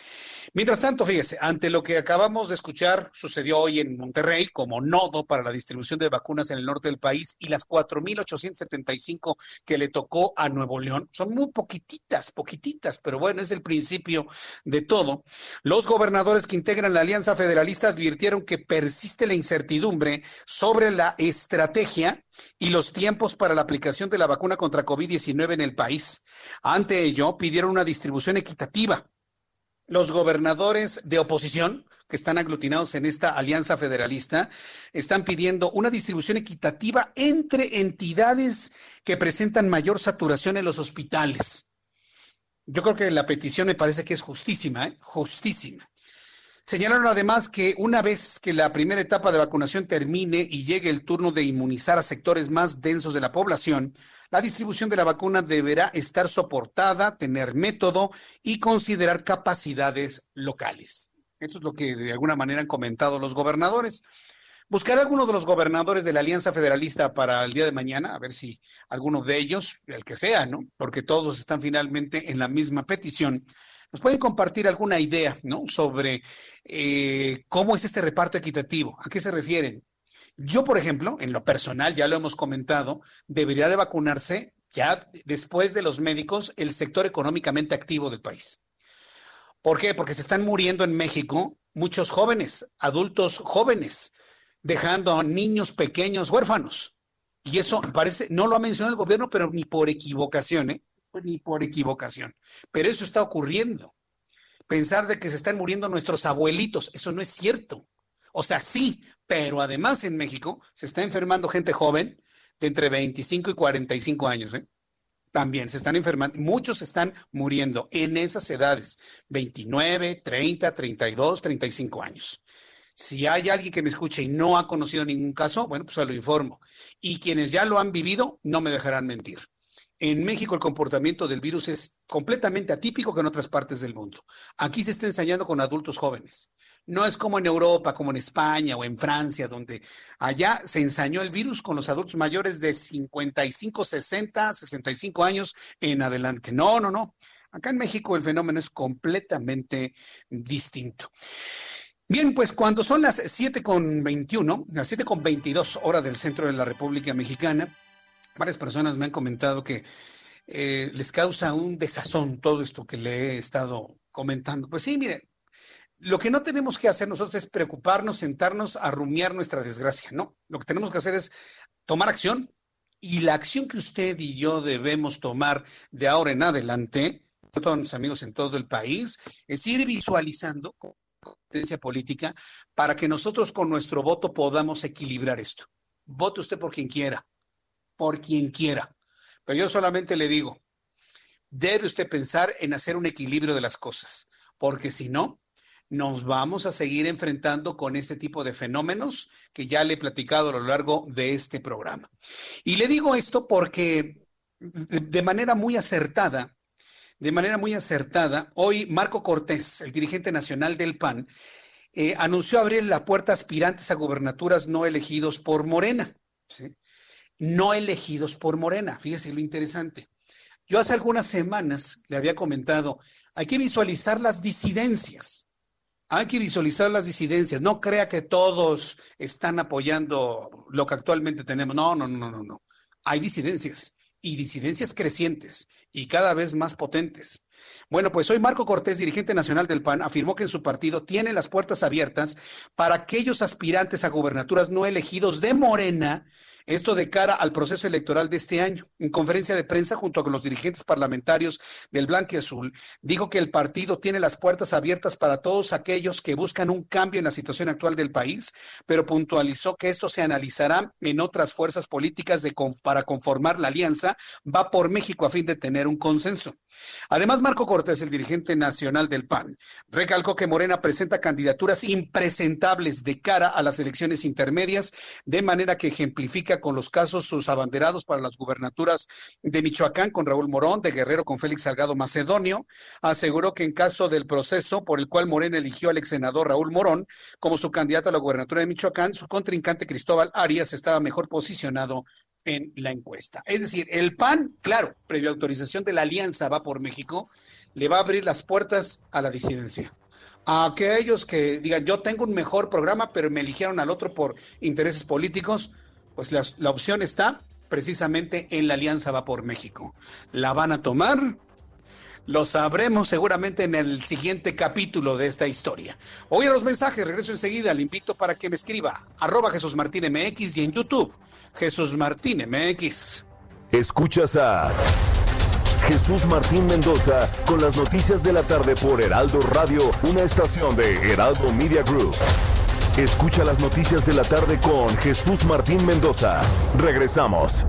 Mientras tanto, fíjese, ante lo que acabamos de escuchar, sucedió hoy en Monterrey como nodo para la distribución de vacunas en el norte del país y las 4.875 que le tocó a Nuevo León, son muy poquititas, poquititas, pero bueno, es el principio de todo. Los gobernadores que integran la Alianza Federalista advirtieron que persiste la incertidumbre sobre la estrategia y los tiempos para la aplicación de la vacuna contra COVID-19 en el país. Ante ello, pidieron una distribución equitativa. Los gobernadores de oposición, que están aglutinados en esta alianza federalista, están pidiendo una distribución equitativa entre entidades que presentan mayor saturación en los hospitales. Yo creo que la petición me parece que es justísima, ¿eh? justísima. Señalaron además que una vez que la primera etapa de vacunación termine y llegue el turno de inmunizar a sectores más densos de la población, la distribución de la vacuna deberá estar soportada, tener método y considerar capacidades locales. Esto es lo que de alguna manera han comentado los gobernadores. Buscaré a alguno de los gobernadores de la Alianza Federalista para el día de mañana, a ver si alguno de ellos, el que sea, ¿no? Porque todos están finalmente en la misma petición ¿Nos pueden compartir alguna idea, ¿no? Sobre eh, cómo es este reparto equitativo, a qué se refieren. Yo, por ejemplo, en lo personal, ya lo hemos comentado, debería de vacunarse ya después de los médicos el sector económicamente activo del país. ¿Por qué? Porque se están muriendo en México muchos jóvenes, adultos jóvenes, dejando a niños pequeños huérfanos. Y eso parece, no lo ha mencionado el gobierno, pero ni por equivocación, ¿eh? Ni por equivocación. Pero eso está ocurriendo. Pensar de que se están muriendo nuestros abuelitos, eso no es cierto. O sea, sí, pero además en México se está enfermando gente joven de entre 25 y 45 años. ¿eh? También se están enfermando, muchos están muriendo en esas edades, 29, 30, 32, 35 años. Si hay alguien que me escuche y no ha conocido ningún caso, bueno, pues se lo informo. Y quienes ya lo han vivido, no me dejarán mentir. En México el comportamiento del virus es completamente atípico que en otras partes del mundo. Aquí se está ensayando con adultos jóvenes. No es como en Europa, como en España o en Francia, donde allá se ensañó el virus con los adultos mayores de 55, 60, 65 años en adelante. No, no, no. Acá en México el fenómeno es completamente distinto. Bien, pues cuando son las 7 con 21, las 7 con 22 horas del centro de la República Mexicana, Varias personas me han comentado que eh, les causa un desazón todo esto que le he estado comentando. Pues sí, mire, lo que no tenemos que hacer nosotros es preocuparnos, sentarnos a rumiar nuestra desgracia, ¿no? Lo que tenemos que hacer es tomar acción y la acción que usted y yo debemos tomar de ahora en adelante, todos mis amigos en todo el país, es ir visualizando competencia política para que nosotros con nuestro voto podamos equilibrar esto. Vote usted por quien quiera por quien quiera. Pero yo solamente le digo, debe usted pensar en hacer un equilibrio de las cosas, porque si no, nos vamos a seguir enfrentando con este tipo de fenómenos que ya le he platicado a lo largo de este programa. Y le digo esto porque de manera muy acertada, de manera muy acertada, hoy Marco Cortés, el dirigente nacional del PAN, eh, anunció abrir la puerta a aspirantes a gobernaturas no elegidos por Morena. ¿sí? No elegidos por Morena. Fíjese lo interesante. Yo hace algunas semanas le había comentado, hay que visualizar las disidencias. Hay que visualizar las disidencias. No crea que todos están apoyando lo que actualmente tenemos. No, no, no, no, no. Hay disidencias y disidencias crecientes y cada vez más potentes. Bueno, pues hoy Marco Cortés, dirigente nacional del PAN, afirmó que en su partido tiene las puertas abiertas para aquellos aspirantes a gubernaturas no elegidos de Morena esto de cara al proceso electoral de este año. En conferencia de prensa junto con los dirigentes parlamentarios del Blanque Azul, dijo que el partido tiene las puertas abiertas para todos aquellos que buscan un cambio en la situación actual del país, pero puntualizó que esto se analizará en otras fuerzas políticas de, para conformar la alianza Va por México a fin de tener un consenso. Además, Marco Cortés, el dirigente nacional del PAN, recalcó que Morena presenta candidaturas impresentables de cara a las elecciones intermedias, de manera que ejemplifica con los casos sus abanderados para las gubernaturas de Michoacán con Raúl Morón, de Guerrero con Félix Salgado Macedonio. Aseguró que en caso del proceso por el cual Morena eligió al ex senador Raúl Morón como su candidato a la gubernatura de Michoacán, su contrincante Cristóbal Arias estaba mejor posicionado en la encuesta. Es decir, el PAN, claro, previa autorización de la alianza va por México, le va a abrir las puertas a la disidencia. A aquellos que digan, yo tengo un mejor programa, pero me eligieron al otro por intereses políticos, pues la, opción está precisamente en la alianza va por México. ¿La van a tomar? Lo sabremos seguramente en el siguiente capítulo de esta historia. Hoy a los mensajes, regreso enseguida, le invito para que me escriba arroba Jesús Martín MX y en YouTube Jesús Martín MX. Escuchas a Jesús Martín Mendoza con las noticias de la tarde por Heraldo Radio, una estación de Heraldo Media Group. Escucha las noticias de la tarde con Jesús Martín Mendoza. Regresamos.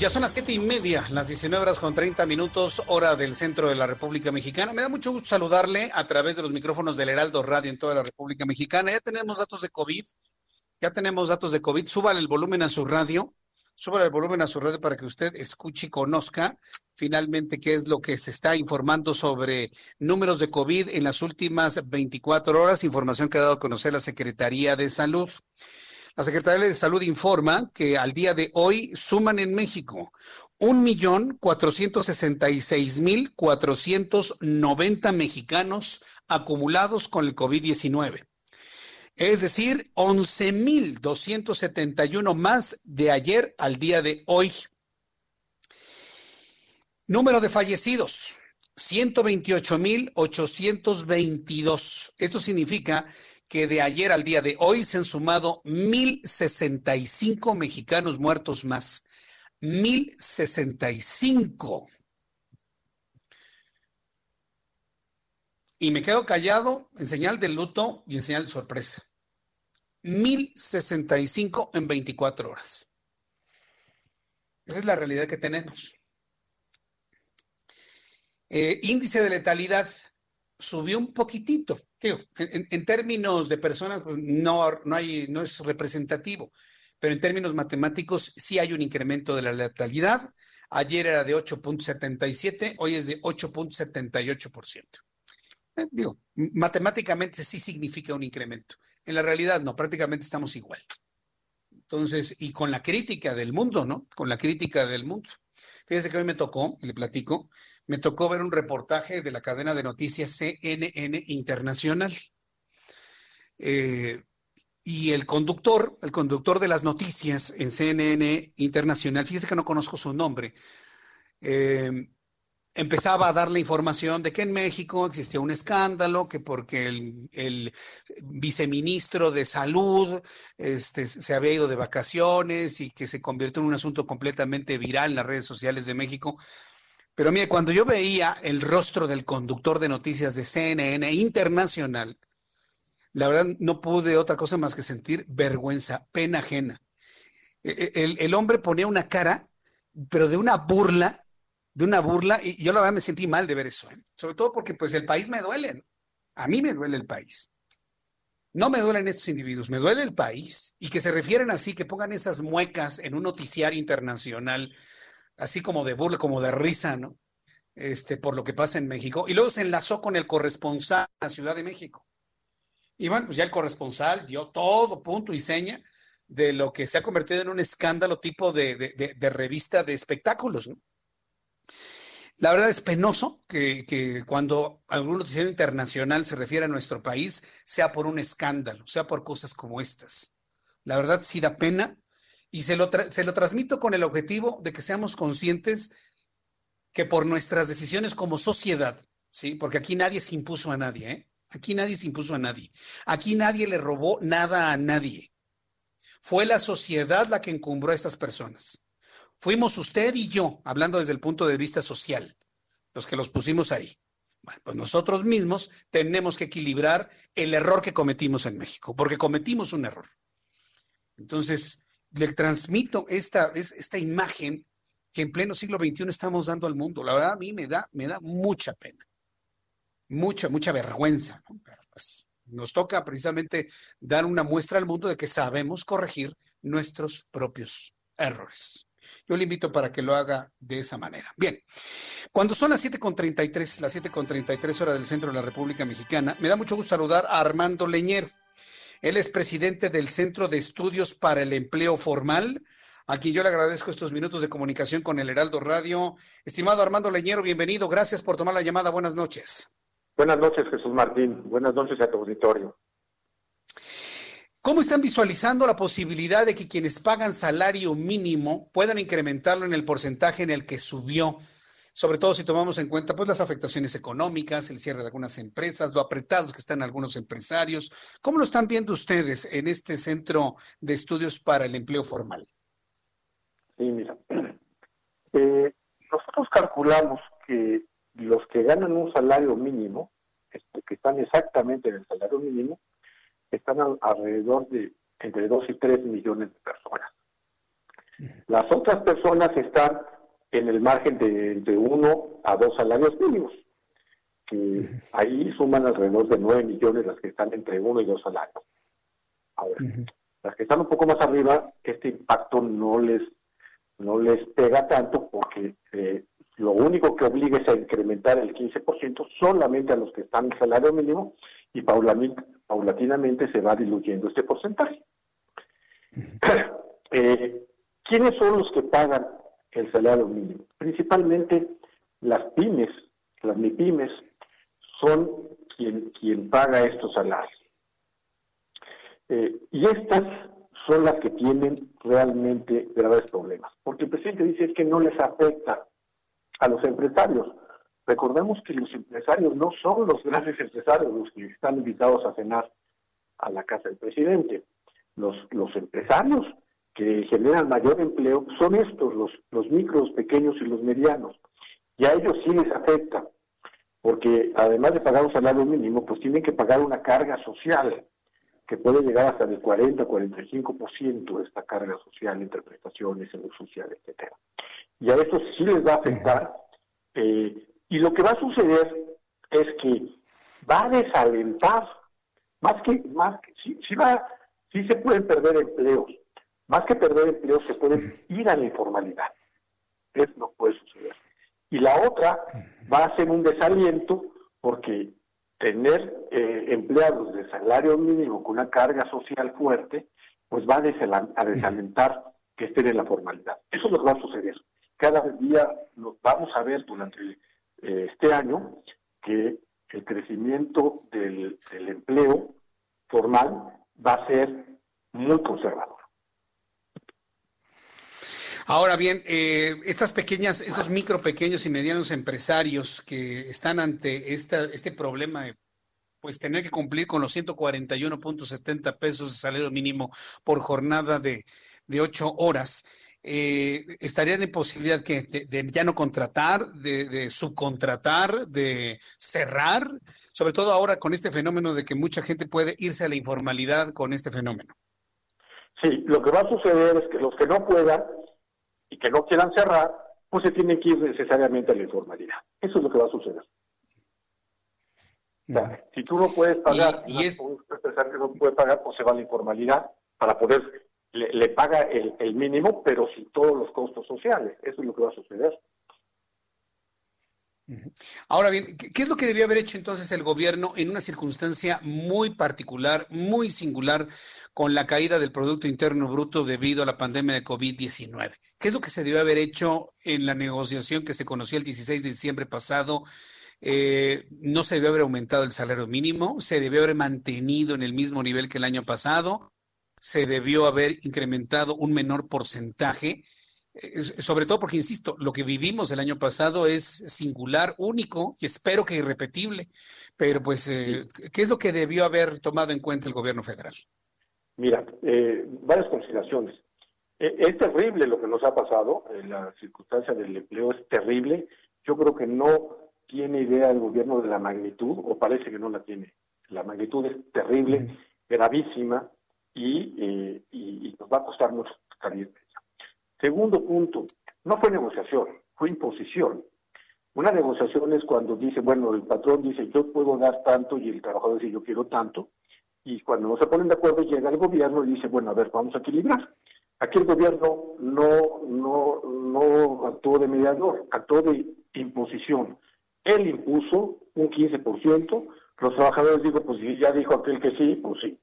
Ya son las siete y media, las 19 horas con 30 minutos, hora del centro de la República Mexicana. Me da mucho gusto saludarle a través de los micrófonos del Heraldo Radio en toda la República Mexicana. Ya tenemos datos de COVID, ya tenemos datos de COVID. Súbale el volumen a su radio, súbale el volumen a su radio para que usted escuche y conozca finalmente qué es lo que se está informando sobre números de COVID en las últimas 24 horas, información que ha dado a conocer la Secretaría de Salud. La Secretaría de Salud informa que al día de hoy suman en México un millón cuatrocientos sesenta y seis mil cuatrocientos noventa mexicanos acumulados con el COVID-19. Es decir, once mil doscientos setenta y uno más de ayer al día de hoy. Número de fallecidos, 128.822. Esto significa que de ayer al día de hoy se han sumado 1.065 mexicanos muertos más. 1.065. Y me quedo callado en señal de luto y en señal de sorpresa. 1.065 en 24 horas. Esa es la realidad que tenemos. Eh, índice de letalidad subió un poquitito en, términos de personas, pues, no, no, hay, no es representativo, pero en términos matemáticos sí hay un incremento de la letalidad. Ayer era de 8.77, hoy es de 8.78%. Digo, matemáticamente sí significa un incremento. En la realidad no, prácticamente estamos igual. Entonces, y con la crítica del mundo, ¿no? Con la crítica del mundo. Fíjese que hoy me tocó, le platico, me tocó ver un reportaje de la cadena de noticias CNN Internacional. Eh, y el conductor, el conductor de las noticias en CNN Internacional, fíjese que no conozco su nombre, eh, empezaba a dar la información de que en México existía un escándalo, que porque el, viceministro de salud este, se había ido de vacaciones y que se convirtió en un asunto completamente viral en las redes sociales de México. Pero mire, cuando yo veía el rostro del conductor de noticias de CNN Internacional, la verdad no pude otra cosa más que sentir vergüenza, pena ajena. E, e, el, el hombre ponía una cara, pero de una burla de una burla y yo la verdad me sentí mal de ver eso, ¿eh? sobre todo porque pues el país me duele, a mí me duele el país. No me duelen estos individuos, me duele el país y que se refieren así, que pongan esas muecas en un noticiario internacional, así como de burla, como de risa, ¿no? Este, por lo que pasa en México. Y luego se enlazó con el corresponsal a la Ciudad de México. Y bueno, pues ya el corresponsal dio todo punto y seña de lo que se ha convertido en un escándalo tipo de, de revista de espectáculos. ¿no? La verdad es penoso que, cuando algún noticiero internacional se refiere a nuestro país, sea por un escándalo, sea por cosas como estas. La verdad sí da pena y se lo, se lo transmito con el objetivo de que seamos conscientes que por nuestras decisiones como sociedad, ¿sí? Porque aquí nadie se impuso a nadie, ¿eh? Aquí nadie se impuso a nadie. Aquí nadie le robó nada a nadie. Fue la sociedad la que encumbró a estas personas. Fuimos usted y yo, hablando desde el punto de vista social, los que los pusimos ahí. Bueno, pues nosotros mismos tenemos que equilibrar el error que cometimos en México, porque cometimos un error. Entonces, le transmito esta, esta imagen que en pleno siglo XXI estamos dando al mundo. La verdad, a mí me da, me da mucha pena, mucha, mucha vergüenza. Pues, nos toca precisamente dar una muestra al mundo de que sabemos corregir nuestros propios errores. Yo le invito para que lo haga de esa manera. Bien, cuando son las 7.33, las 7.33 horas del centro de la República Mexicana, me da mucho gusto saludar a Armando Leñero. Él es presidente del Centro de Estudios para el Empleo Formal, a quien yo le agradezco estos minutos de comunicación con el Heraldo Radio. Estimado Armando Leñero, bienvenido. Gracias por tomar la llamada. Buenas noches. Buenas noches, Jesús Martín. Buenas noches a tu auditorio. ¿Cómo están visualizando la posibilidad de que quienes pagan salario mínimo puedan incrementarlo en el porcentaje en el que subió? Sobre todo si tomamos en cuenta pues las afectaciones económicas, el cierre de algunas empresas, lo apretados que están algunos empresarios. ¿Cómo lo están viendo ustedes en este centro de estudios para el empleo formal? Sí, mira, eh, nosotros calculamos que los que ganan un salario mínimo, este, que están exactamente en el salario mínimo, están alrededor de entre 2 y 3 millones de personas. Las otras personas están en el margen de entre 1 a 2 salarios mínimos, que ahí suman alrededor de 9 millones las que están entre 1 y 2 salarios. Ahora, las que están un poco más arriba, este impacto no les no les pega tanto porque eh, lo único que obliga es a incrementar el 15% solamente a los que están en salario mínimo y paulatinamente se va diluyendo este porcentaje. Eh, ¿Quiénes son los que pagan el salario mínimo? Principalmente las pymes, las MIPYMES, son quien, quien paga estos salarios. Eh, y estas son las que tienen realmente graves problemas, porque el presidente dice que no les afecta a los empresarios, Recordemos que los empresarios no son los grandes empresarios los que están invitados a cenar a la casa del presidente. Los, los empresarios que generan mayor empleo son estos, los, los micros, pequeños y los medianos. Y a ellos sí les afecta, porque además de pagar un salario mínimo, pues tienen que pagar una carga social que puede llegar hasta el 40 45% de esta carga social entre prestaciones, salud social, etcétera. Y a estos sí les va a afectar eh, y lo que va a suceder es que va a desalentar, más que, más que, sí, va, sí se pueden perder empleos, más que perder empleos se pueden ir a la informalidad. Eso no puede suceder. Y la otra va a ser un desaliento porque tener eh, empleados de salario mínimo con una carga social fuerte, pues va a, desalentar que estén en la formalidad. Eso es lo va a suceder. Cada día nos vamos a ver durante el eh, este año que el crecimiento del, empleo formal va a ser muy conservador. Ahora bien, eh, estas pequeñas, estos micro, pequeños y medianos empresarios que están ante esta, este problema de pues tener que cumplir con los 141.70 pesos de salario mínimo por jornada de, de ocho horas, eh, estarían en posibilidad que de, ya no contratar, de, subcontratar, de cerrar, sobre todo ahora con este fenómeno de que mucha gente puede irse a la informalidad con este fenómeno. Sí, lo que va a suceder es que los que no puedan y que no quieran cerrar, pues se tienen que ir necesariamente a la informalidad. Eso es lo que va a suceder. si tú no puedes pagar, y, es... un empresario que no puede pagar, pues se va a la informalidad para poder le, paga el, mínimo, pero sin todos los costos sociales. Eso es lo que va a suceder. Ahora bien, ¿qué es lo que debió haber hecho entonces el gobierno en una circunstancia muy particular, muy singular, con la caída del Producto Interno Bruto debido a la pandemia de COVID-19? ¿Qué es lo que se debió haber hecho en la negociación que se conoció el 16 de diciembre pasado? Eh, no se debió haber aumentado el salario mínimo, se debió haber mantenido en el mismo nivel que el año pasado, se debió haber incrementado un menor porcentaje sobre todo porque, insisto, lo que vivimos el año pasado es singular, único y espero que irrepetible. Pero, pues, eh, ¿qué es lo que debió haber tomado en cuenta el gobierno federal? Mira, eh, varias consideraciones. E, es terrible lo que nos ha pasado, la circunstancia del empleo es terrible. Yo creo que no tiene idea el gobierno de la magnitud, o parece que no la tiene. La magnitud es terrible, gravísima, y, eh, y, y, nos va a costar mucho salir Segundo punto, no fue negociación, fue imposición. Una negociación es cuando dice, bueno, el patrón dice, yo puedo dar tanto y el trabajador dice, yo quiero tanto. Y cuando no se ponen de acuerdo, llega el gobierno y dice, bueno, a ver, vamos a equilibrar. Aquí el gobierno no, no, no actuó de mediador, actuó de imposición. Él impuso un 15%, los trabajadores digo, pues si ya dijo aquel que sí, pues sí.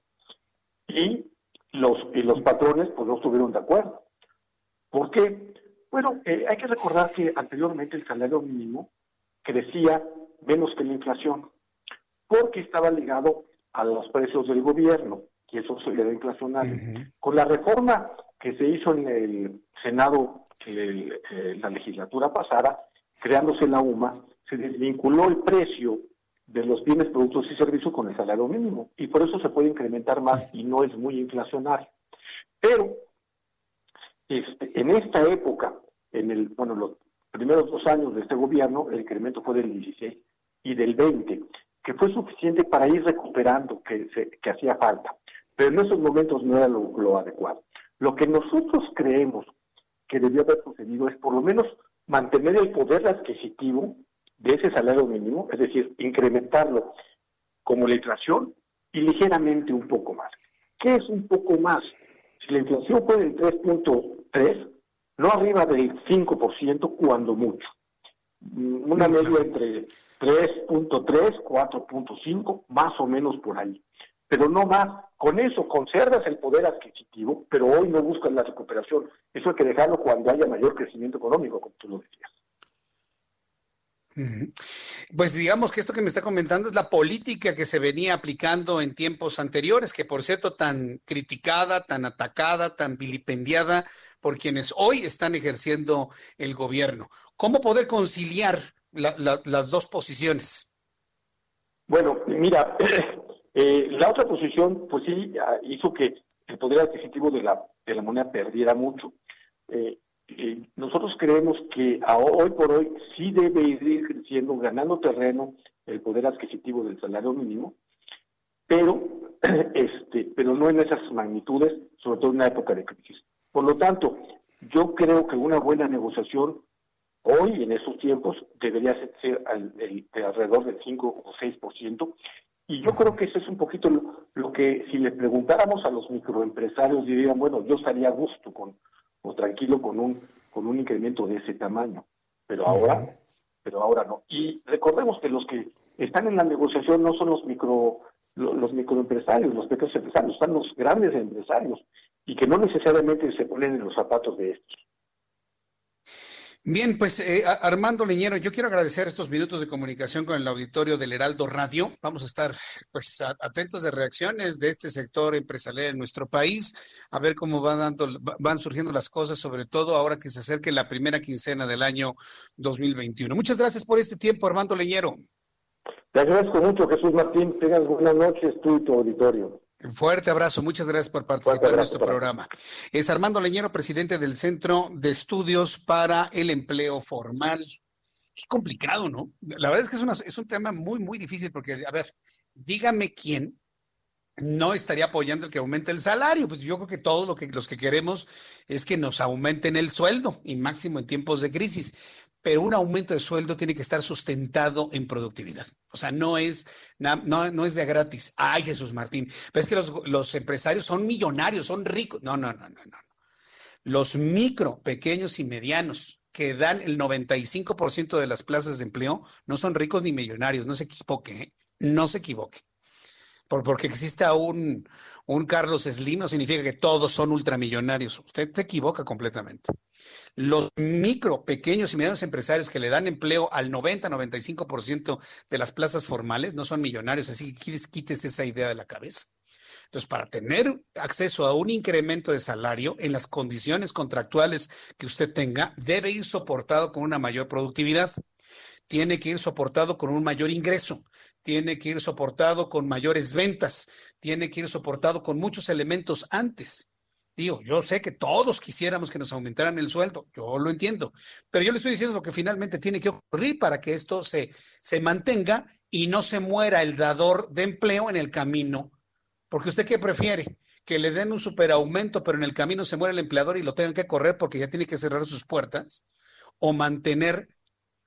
Y los, y los patrones pues no estuvieron de acuerdo. ¿Por qué? Bueno, eh, hay que recordar que anteriormente el salario mínimo crecía menos que la inflación, porque estaba ligado a los precios del gobierno, y eso era inflacionario. Con la reforma que se hizo en el Senado, que eh, la legislatura pasada, creándose la UMA, se desvinculó el precio de los bienes, productos y servicios con el salario mínimo, y por eso se puede incrementar más y no es muy inflacionario. Pero este, en esta época, en el, bueno, los primeros dos años de este gobierno, el incremento fue del 16 y del 20, que fue suficiente para ir recuperando que, se, que hacía falta. Pero en esos momentos no era lo, adecuado. Lo que nosotros creemos que debió haber sucedido es por lo menos mantener el poder adquisitivo de ese salario mínimo, es decir, incrementarlo como la inflación y ligeramente un poco más. ¿Qué es un poco más? Si la inflación fue del 3.3, no arriba del 5% cuando mucho. Mm, una media entre 3.3, 4.5, más o menos por ahí. Pero no más. Con eso conservas el poder adquisitivo, pero hoy no buscas la recuperación. Eso hay que dejarlo cuando haya mayor crecimiento económico, como tú lo decías. Pues digamos que esto que me está comentando es la política que se venía aplicando en tiempos anteriores, que por cierto tan criticada, tan atacada, tan vilipendiada por quienes hoy están ejerciendo el gobierno. ¿Cómo poder conciliar las dos posiciones? Bueno, mira, eh, la otra posición, pues sí, ah, hizo que el poder adquisitivo de la, de la moneda perdiera mucho. Eh, nosotros creemos que hoy por hoy sí debe ir creciendo, ganando terreno el poder adquisitivo del salario mínimo, pero, este, pero no en esas magnitudes, sobre todo en una época de crisis. Por lo tanto, yo creo que una buena negociación hoy, en esos tiempos, debería ser alrededor del 5 o 6%, y yo creo que eso es un poquito lo, lo, que si le preguntáramos a los microempresarios dirían, bueno, yo estaría a gusto con, o tranquilo con un, con un incremento de ese tamaño. Pero ahora, pero ahora no. Y recordemos que los que están en la negociación no son los micro los microempresarios, los pequeños empresarios, están los grandes empresarios y que no necesariamente se ponen en los zapatos de estos. Bien, pues eh, Armando Leñero, yo quiero agradecer estos minutos de comunicación con el auditorio del Heraldo Radio. Vamos a estar pues atentos de reacciones de este sector empresarial en nuestro país, a ver cómo van dando, van surgiendo las cosas, sobre todo ahora que se acerque la primera quincena del año 2021. Muchas gracias por este tiempo, Armando Leñero. Te agradezco mucho, Jesús Martín. Tengas buenas noches tú y tu auditorio. Fuerte abrazo, muchas gracias por participar en nuestro programa. Es Armando Leñero, presidente del Centro de Estudios para el Empleo Formal. Qué complicado, ¿no? La verdad es que es, es un tema muy, muy difícil porque, a ver, dígame quién no estaría apoyando el que aumente el salario. Pues yo creo que todos lo que, los que queremos es que nos aumenten el sueldo y máximo en tiempos de crisis pero un aumento de sueldo tiene que estar sustentado en productividad. O sea, no es, no, no es de gratis. Ay, Jesús Martín, pero es que los, los empresarios son millonarios, son ricos. No, no, no, no, no. Los micro, pequeños y medianos que dan el 95% de las plazas de empleo no son ricos ni millonarios, no se equivoque, ¿eh? no se equivoque. Por, porque exista un, un Carlos Slim no significa que todos son ultramillonarios. Usted se equivoca completamente. Los micro, pequeños y medianos empresarios que le dan empleo al 90-95% de las plazas formales no son millonarios, así que quites esa idea de la cabeza. Entonces, para tener acceso a un incremento de salario en las condiciones contractuales que usted tenga, debe ir soportado con una mayor productividad. Tiene que ir soportado con un mayor ingreso tiene que ir soportado con mayores ventas, tiene que ir soportado con muchos elementos antes. Yo sé que todos quisiéramos que nos aumentaran el sueldo, yo lo entiendo, pero yo le estoy diciendo lo que finalmente tiene que ocurrir para que esto se, se mantenga y no se muera el dador de empleo en el camino. Porque usted qué prefiere? Que le den un superaumento, pero en el camino se muera el empleador y lo tengan que correr porque ya tiene que cerrar sus puertas, o mantener,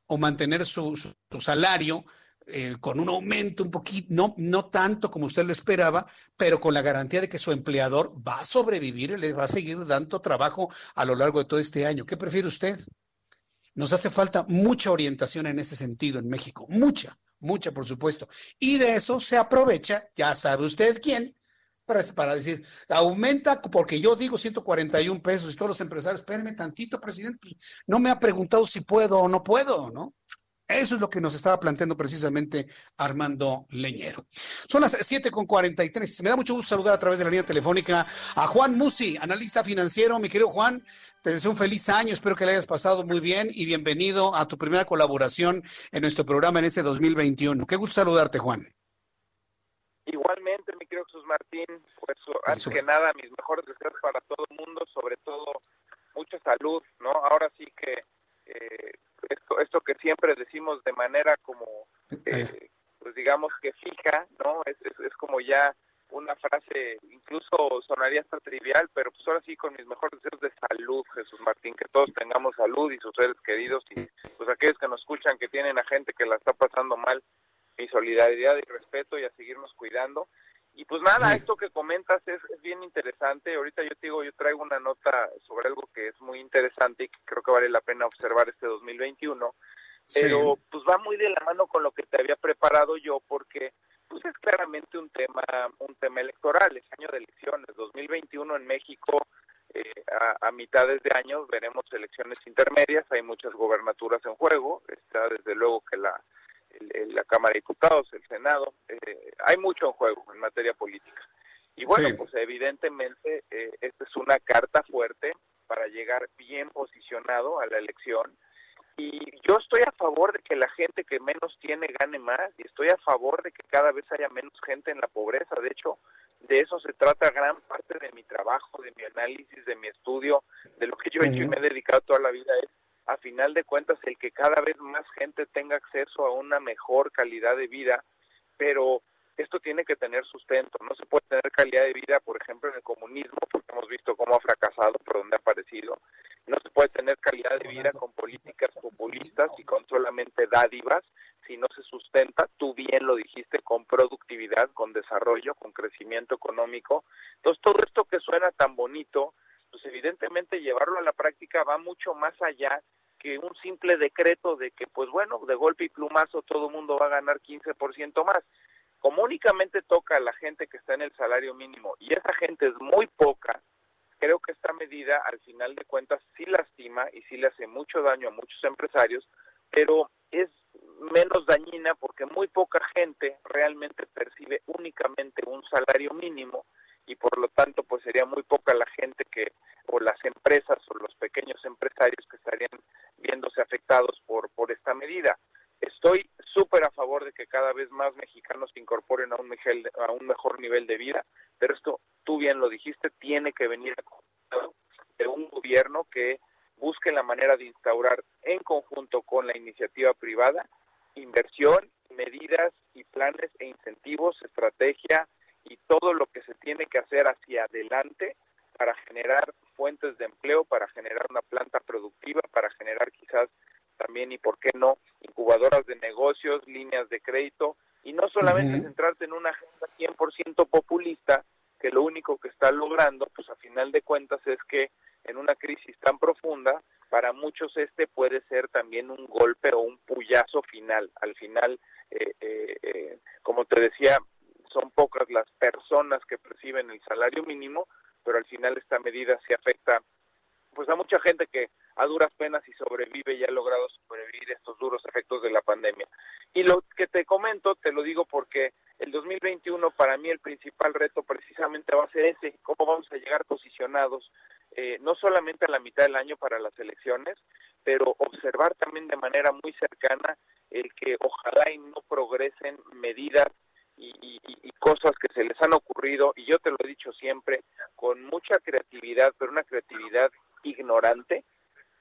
o mantener su salario eh, con un aumento un poquito, no, no tanto como usted lo esperaba, pero con la garantía de que su empleador va a sobrevivir y le va a seguir dando trabajo a lo largo de todo este año. ¿Qué prefiere usted? Nos hace falta mucha orientación en ese sentido en México, mucha, mucha, por supuesto. Y de eso se aprovecha, ya sabe usted quién, para, para decir, aumenta porque yo digo 141 pesos y todos los empresarios, espérenme tantito, presidente, pues, no me ha preguntado si puedo o no puedo, ¿no? Eso es lo que nos estaba planteando precisamente Armando Leñero. Son las 7 con 43. Me da mucho gusto saludar a través de la línea telefónica a Juan Musi, analista financiero. Mi querido Juan, te deseo un feliz año. Espero que le hayas pasado muy bien y bienvenido a tu primera colaboración en nuestro programa en este 2021. Qué gusto saludarte, Juan. Igualmente, mi querido Jesús Martín, pues antes que nada, mis mejores deseos para todo el mundo, sobre todo mucha salud, ¿no? Ahora sí que eh, esto, esto que siempre decimos de manera como, eh, pues digamos que fija, ¿no? Es, es, como ya una frase, incluso sonaría hasta trivial, pero pues ahora sí con mis mejores deseos de salud, Jesús Martín, que todos tengamos salud y sus seres queridos y pues aquellos que nos escuchan que tienen a gente que la está pasando mal, mi solidaridad y respeto y a seguirnos cuidando. Y pues nada, esto que comentas es, es, bien interesante. Ahorita yo te digo, yo traigo una nota sobre algo que es muy interesante y que creo que vale la pena observar este 2021. Pero pues va muy de la mano con lo que te había preparado yo porque pues es claramente un tema un tema electoral, es año de elecciones. 2021 en México eh, a, a, mitades de año veremos elecciones intermedias, hay muchas gobernaturas en juego, está desde luego que la la Cámara de Diputados, el Senado, eh, hay mucho en juego en materia política. Y bueno, pues evidentemente eh, esta es una carta fuerte para llegar bien posicionado a la elección. Y yo estoy a favor de que la gente que menos tiene gane más y estoy a favor de que cada vez haya menos gente en la pobreza. De hecho, de eso se trata gran parte de mi trabajo, de mi análisis, de mi estudio, de lo que yo he hecho y me he dedicado toda la vida es a final de cuentas el que cada vez más gente tenga acceso a una mejor calidad de vida, pero esto tiene que tener sustento. No se puede tener calidad de vida, por ejemplo, en el comunismo, porque hemos visto cómo ha fracasado, por donde ha aparecido. No se puede tener calidad de vida con políticas populistas y con solamente dádivas, si no se sustenta, tú bien lo dijiste, con productividad, con desarrollo, con crecimiento económico. Entonces, todo esto que suena tan bonito, pues evidentemente llevarlo a la práctica va mucho más allá que un simple decreto de que, pues bueno, de golpe y plumazo todo el mundo va a ganar 15% más. Como únicamente toca a la gente que está en el salario mínimo y esa gente es muy poca, creo que esta medida al final de cuentas sí lastima y sí le hace mucho daño a muchos empresarios, pero es menos dañina porque muy poca gente realmente percibe únicamente un salario mínimo y por lo tanto pues sería muy poca la gente que o las empresas o los pequeños empresarios que estarían viéndose afectados por por esta medida. Estoy súper a favor de que cada vez más mexicanos se incorporen a un, a un mejor nivel de vida, pero esto, tú bien lo dijiste, tiene que venir de un gobierno que busque la manera de instaurar en conjunto con la iniciativa privada inversión, medidas y planes e incentivos, estrategia, y todo lo que se tiene que hacer hacia adelante para generar fuentes de empleo, para generar una planta productiva, para generar quizás también y por qué no incubadoras de negocios, líneas de crédito y no solamente centrarte en una agenda 100% populista que lo único que está logrando pues a final de cuentas es que en una crisis tan profunda para muchos este puede ser también un golpe o un puyazo final. Al final, eh, eh, eh, como te decía, son pocas las personas que perciben el salario mínimo, pero al final esta medida se afecta pues a mucha gente que a duras penas y sobrevive y ha logrado sobrevivir estos duros efectos de la pandemia. Y lo que te comento, te lo digo porque el 2021 para mí el principal reto precisamente va a ser ese, cómo vamos a llegar posicionados eh, no solamente a la mitad del año para las elecciones, pero observar también de manera muy cercana el que ojalá y no progresen medidas y, cosas que se les han ocurrido, y yo te lo he dicho siempre, con mucha creatividad, pero una creatividad ignorante,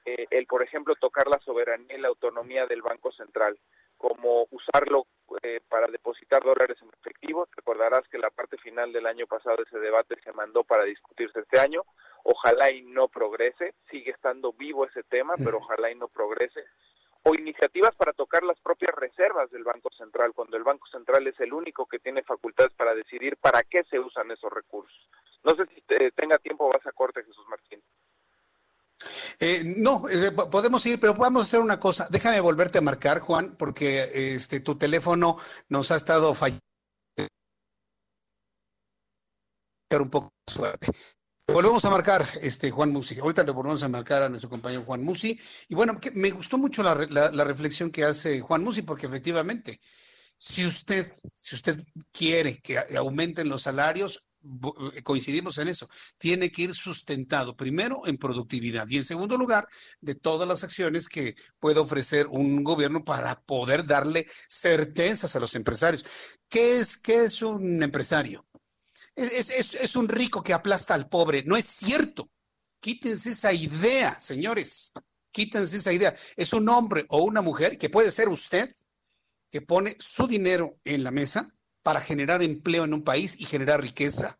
eh, el, por ejemplo, tocar la soberanía y la autonomía del Banco Central, como usarlo eh, para depositar dólares en efectivo. Recordarás que la parte final del año pasado ese debate se mandó para discutirse este año. Ojalá y no progrese, sigue estando vivo ese tema, pero ojalá y no progrese. O iniciativas para tocar las propias reservas del Banco Central, cuando el Banco Central es el único que tiene facultades para decidir para qué se usan esos recursos. No sé si tenga tiempo vas a corte, Jesús Martín. Eh, no, eh, podemos ir, pero vamos a hacer una cosa. Déjame volverte a marcar, Juan, porque este tu teléfono nos ha estado fallando un poco de suerte. Volvemos a marcar, este Juan Musi. Ahorita le volvemos a marcar a nuestro compañero Juan Musi. Y bueno, me gustó mucho la, la reflexión que hace Juan Musi, porque efectivamente, si usted, si usted quiere que aumenten los salarios, eh, coincidimos en eso, tiene que ir sustentado primero en productividad y en segundo lugar de todas las acciones que puede ofrecer un gobierno para poder darle certezas a los empresarios. ¿Qué es, qué es un empresario? Es, un rico que aplasta al pobre. No es cierto. Quítense esa idea, señores. Quítense esa idea. Es un hombre o una mujer, que puede ser usted, que pone su dinero en la mesa para generar empleo en un país y generar riqueza.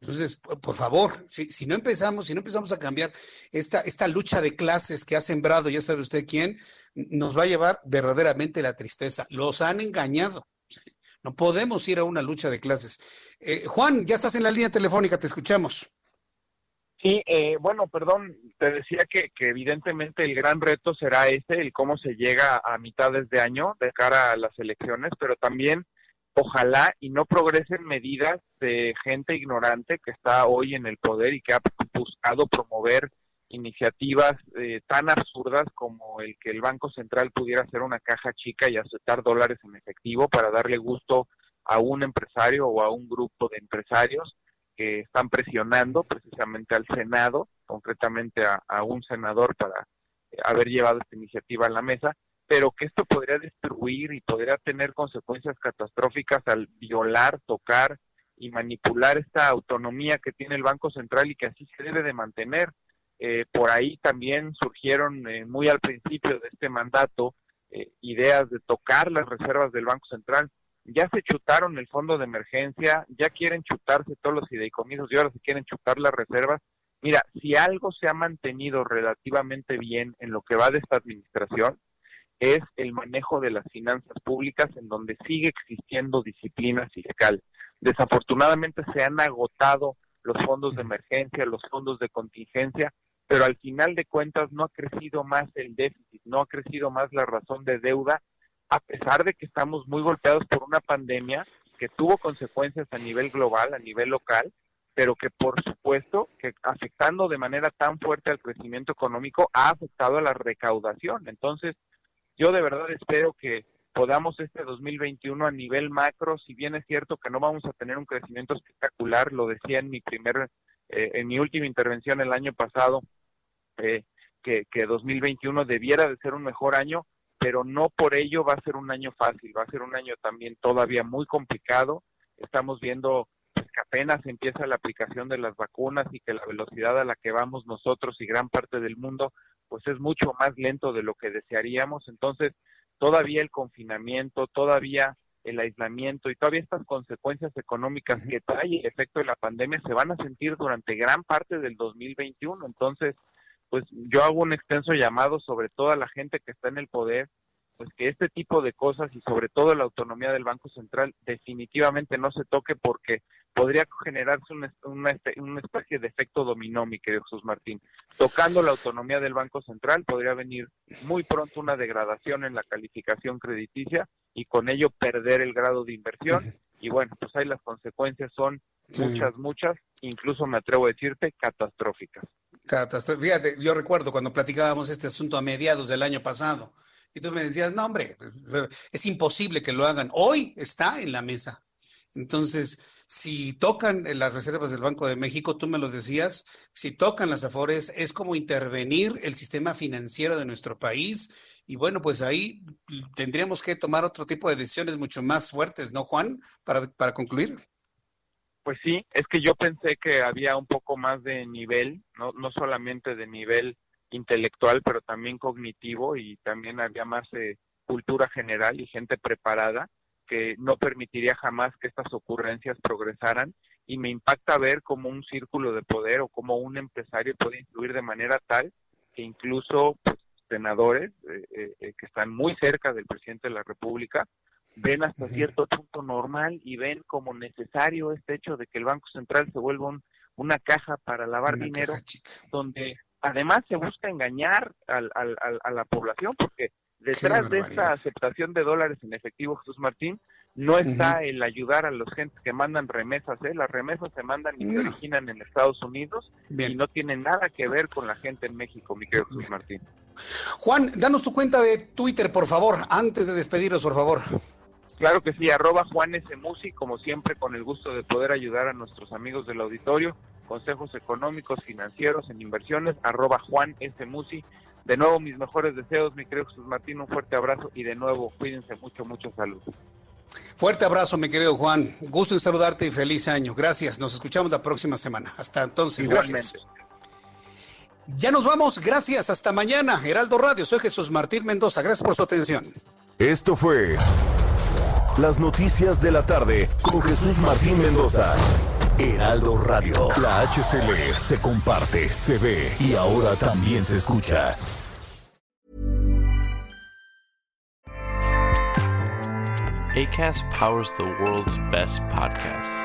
Entonces, por favor, si, no empezamos, si no empezamos a cambiar esta lucha de clases que ha sembrado, ya sabe usted quién, nos va a llevar verdaderamente la tristeza. Los han engañado. No podemos ir a una lucha de clases. Eh, Juan, ya estás en la línea telefónica, te escuchamos. Sí, eh, bueno, perdón, te decía que, evidentemente el gran reto será ese, el cómo se llega a mitades de año de cara a las elecciones, pero también ojalá y no progresen medidas de gente ignorante que está hoy en el poder y que ha buscado promover iniciativas eh, tan absurdas como el que el Banco Central pudiera hacer una caja chica y aceptar dólares en efectivo para darle gusto a un empresario o a un grupo de empresarios que están presionando precisamente al Senado, concretamente a, a un senador para haber llevado esta iniciativa a la mesa pero que esto podría destruir y podría tener consecuencias catastróficas al violar, tocar y manipular esta autonomía que tiene el Banco Central y que así se debe de mantener. Eh, por ahí también surgieron eh, muy al principio de este mandato eh, ideas de tocar las reservas del Banco Central. Ya se chutaron el fondo de emergencia, ya quieren chutarse todos los fideicomisos y ahora se quieren chutar las reservas. Mira, si algo se ha mantenido relativamente bien en lo que va de esta administración, es el manejo de las finanzas públicas en donde sigue existiendo disciplina fiscal. Desafortunadamente se han agotado los fondos de emergencia, los fondos de contingencia, pero al final de cuentas no ha crecido más el déficit, no ha crecido más la razón de deuda, a pesar de que estamos muy golpeados por una pandemia que tuvo consecuencias a nivel global, a nivel local, pero que por supuesto que afectando de manera tan fuerte al crecimiento económico ha afectado a la recaudación. Entonces, yo de verdad espero que podamos este 2021 a nivel macro, si bien es cierto que no vamos a tener un crecimiento espectacular, lo decía en mi primer, eh, en mi última intervención el año pasado, eh, que, que 2021 debiera de ser un mejor año, pero no por ello va a ser un año fácil, va a ser un año también todavía muy complicado. Estamos viendo pues, que apenas empieza la aplicación de las vacunas y que la velocidad a la que vamos nosotros y gran parte del mundo pues es mucho más lento de lo que desearíamos. Entonces, todavía el confinamiento, todavía el aislamiento y todavía estas consecuencias económicas que trae el efecto de la pandemia se van a sentir durante gran parte del 2021. Entonces, pues yo hago un extenso llamado sobre toda la gente que está en el poder pues que este tipo de cosas y sobre todo la autonomía del Banco Central definitivamente no se toque porque podría generarse una, una, especie de efecto dominó, mi querido Jesús Martín. Tocando la autonomía del Banco Central podría venir muy pronto una degradación en la calificación crediticia y con ello perder el grado de inversión. Y bueno, pues ahí las consecuencias son muchas, muchas, incluso me atrevo a decirte, catastróficas. Fíjate, yo recuerdo cuando platicábamos este asunto a mediados del año pasado y tú me decías, no, hombre, pues, es imposible que lo hagan. Hoy está en la mesa. Entonces, si tocan las reservas del Banco de México, tú me lo decías, si tocan las afores, es como intervenir el sistema financiero de nuestro país. Y bueno, pues ahí tendríamos que tomar otro tipo de decisiones mucho más fuertes, ¿no, Juan? Para, para concluir. Pues sí, es que yo pensé que había un poco más de nivel, no, no solamente de nivel intelectual, pero también cognitivo y también había más eh, cultura general y gente preparada que no permitiría jamás que estas ocurrencias progresaran. Y me impacta ver cómo un círculo de poder o cómo un empresario puede influir de manera tal que incluso pues, senadores eh, eh, que están muy cerca del presidente de la República ven hasta cierto punto normal y ven como necesario este hecho de que el Banco Central se vuelva una caja para lavar dinero, donde además se busca engañar al, al, a la población, porque detrás de esta aceptación de dólares en efectivo, Jesús Martín, no está el ayudar a los gentes que mandan remesas, ¿eh? las remesas se mandan y se originan en Estados Unidos y no tienen nada que ver con la gente en México, mi querido Jesús Martín. Juan, danos tu cuenta de Twitter, por favor, antes de despedirnos, por favor. Claro que sí, arroba Juan S. Musi, como siempre, con el gusto de poder ayudar a nuestros amigos del auditorio consejos económicos, financieros, en inversiones, arroba Juan S. Musi. De nuevo, mis mejores deseos, mi querido Jesús Martín, un fuerte abrazo y de nuevo, cuídense mucho, mucho salud. Fuerte abrazo, mi querido Juan. Gusto en saludarte y feliz año. Gracias. Nos escuchamos la próxima semana. Hasta entonces. Gracias. Ya nos vamos. Gracias. Hasta mañana. Heraldo Radio. Soy Jesús Martín Mendoza. Gracias por su atención. Esto fue Las Noticias de la Tarde con Jesús Martín Mendoza. Heraldo Radio. La HCL se comparte, se ve y ahora también se escucha. ACAST powers the world's best podcasts.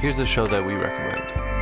Here's a show that we recommend.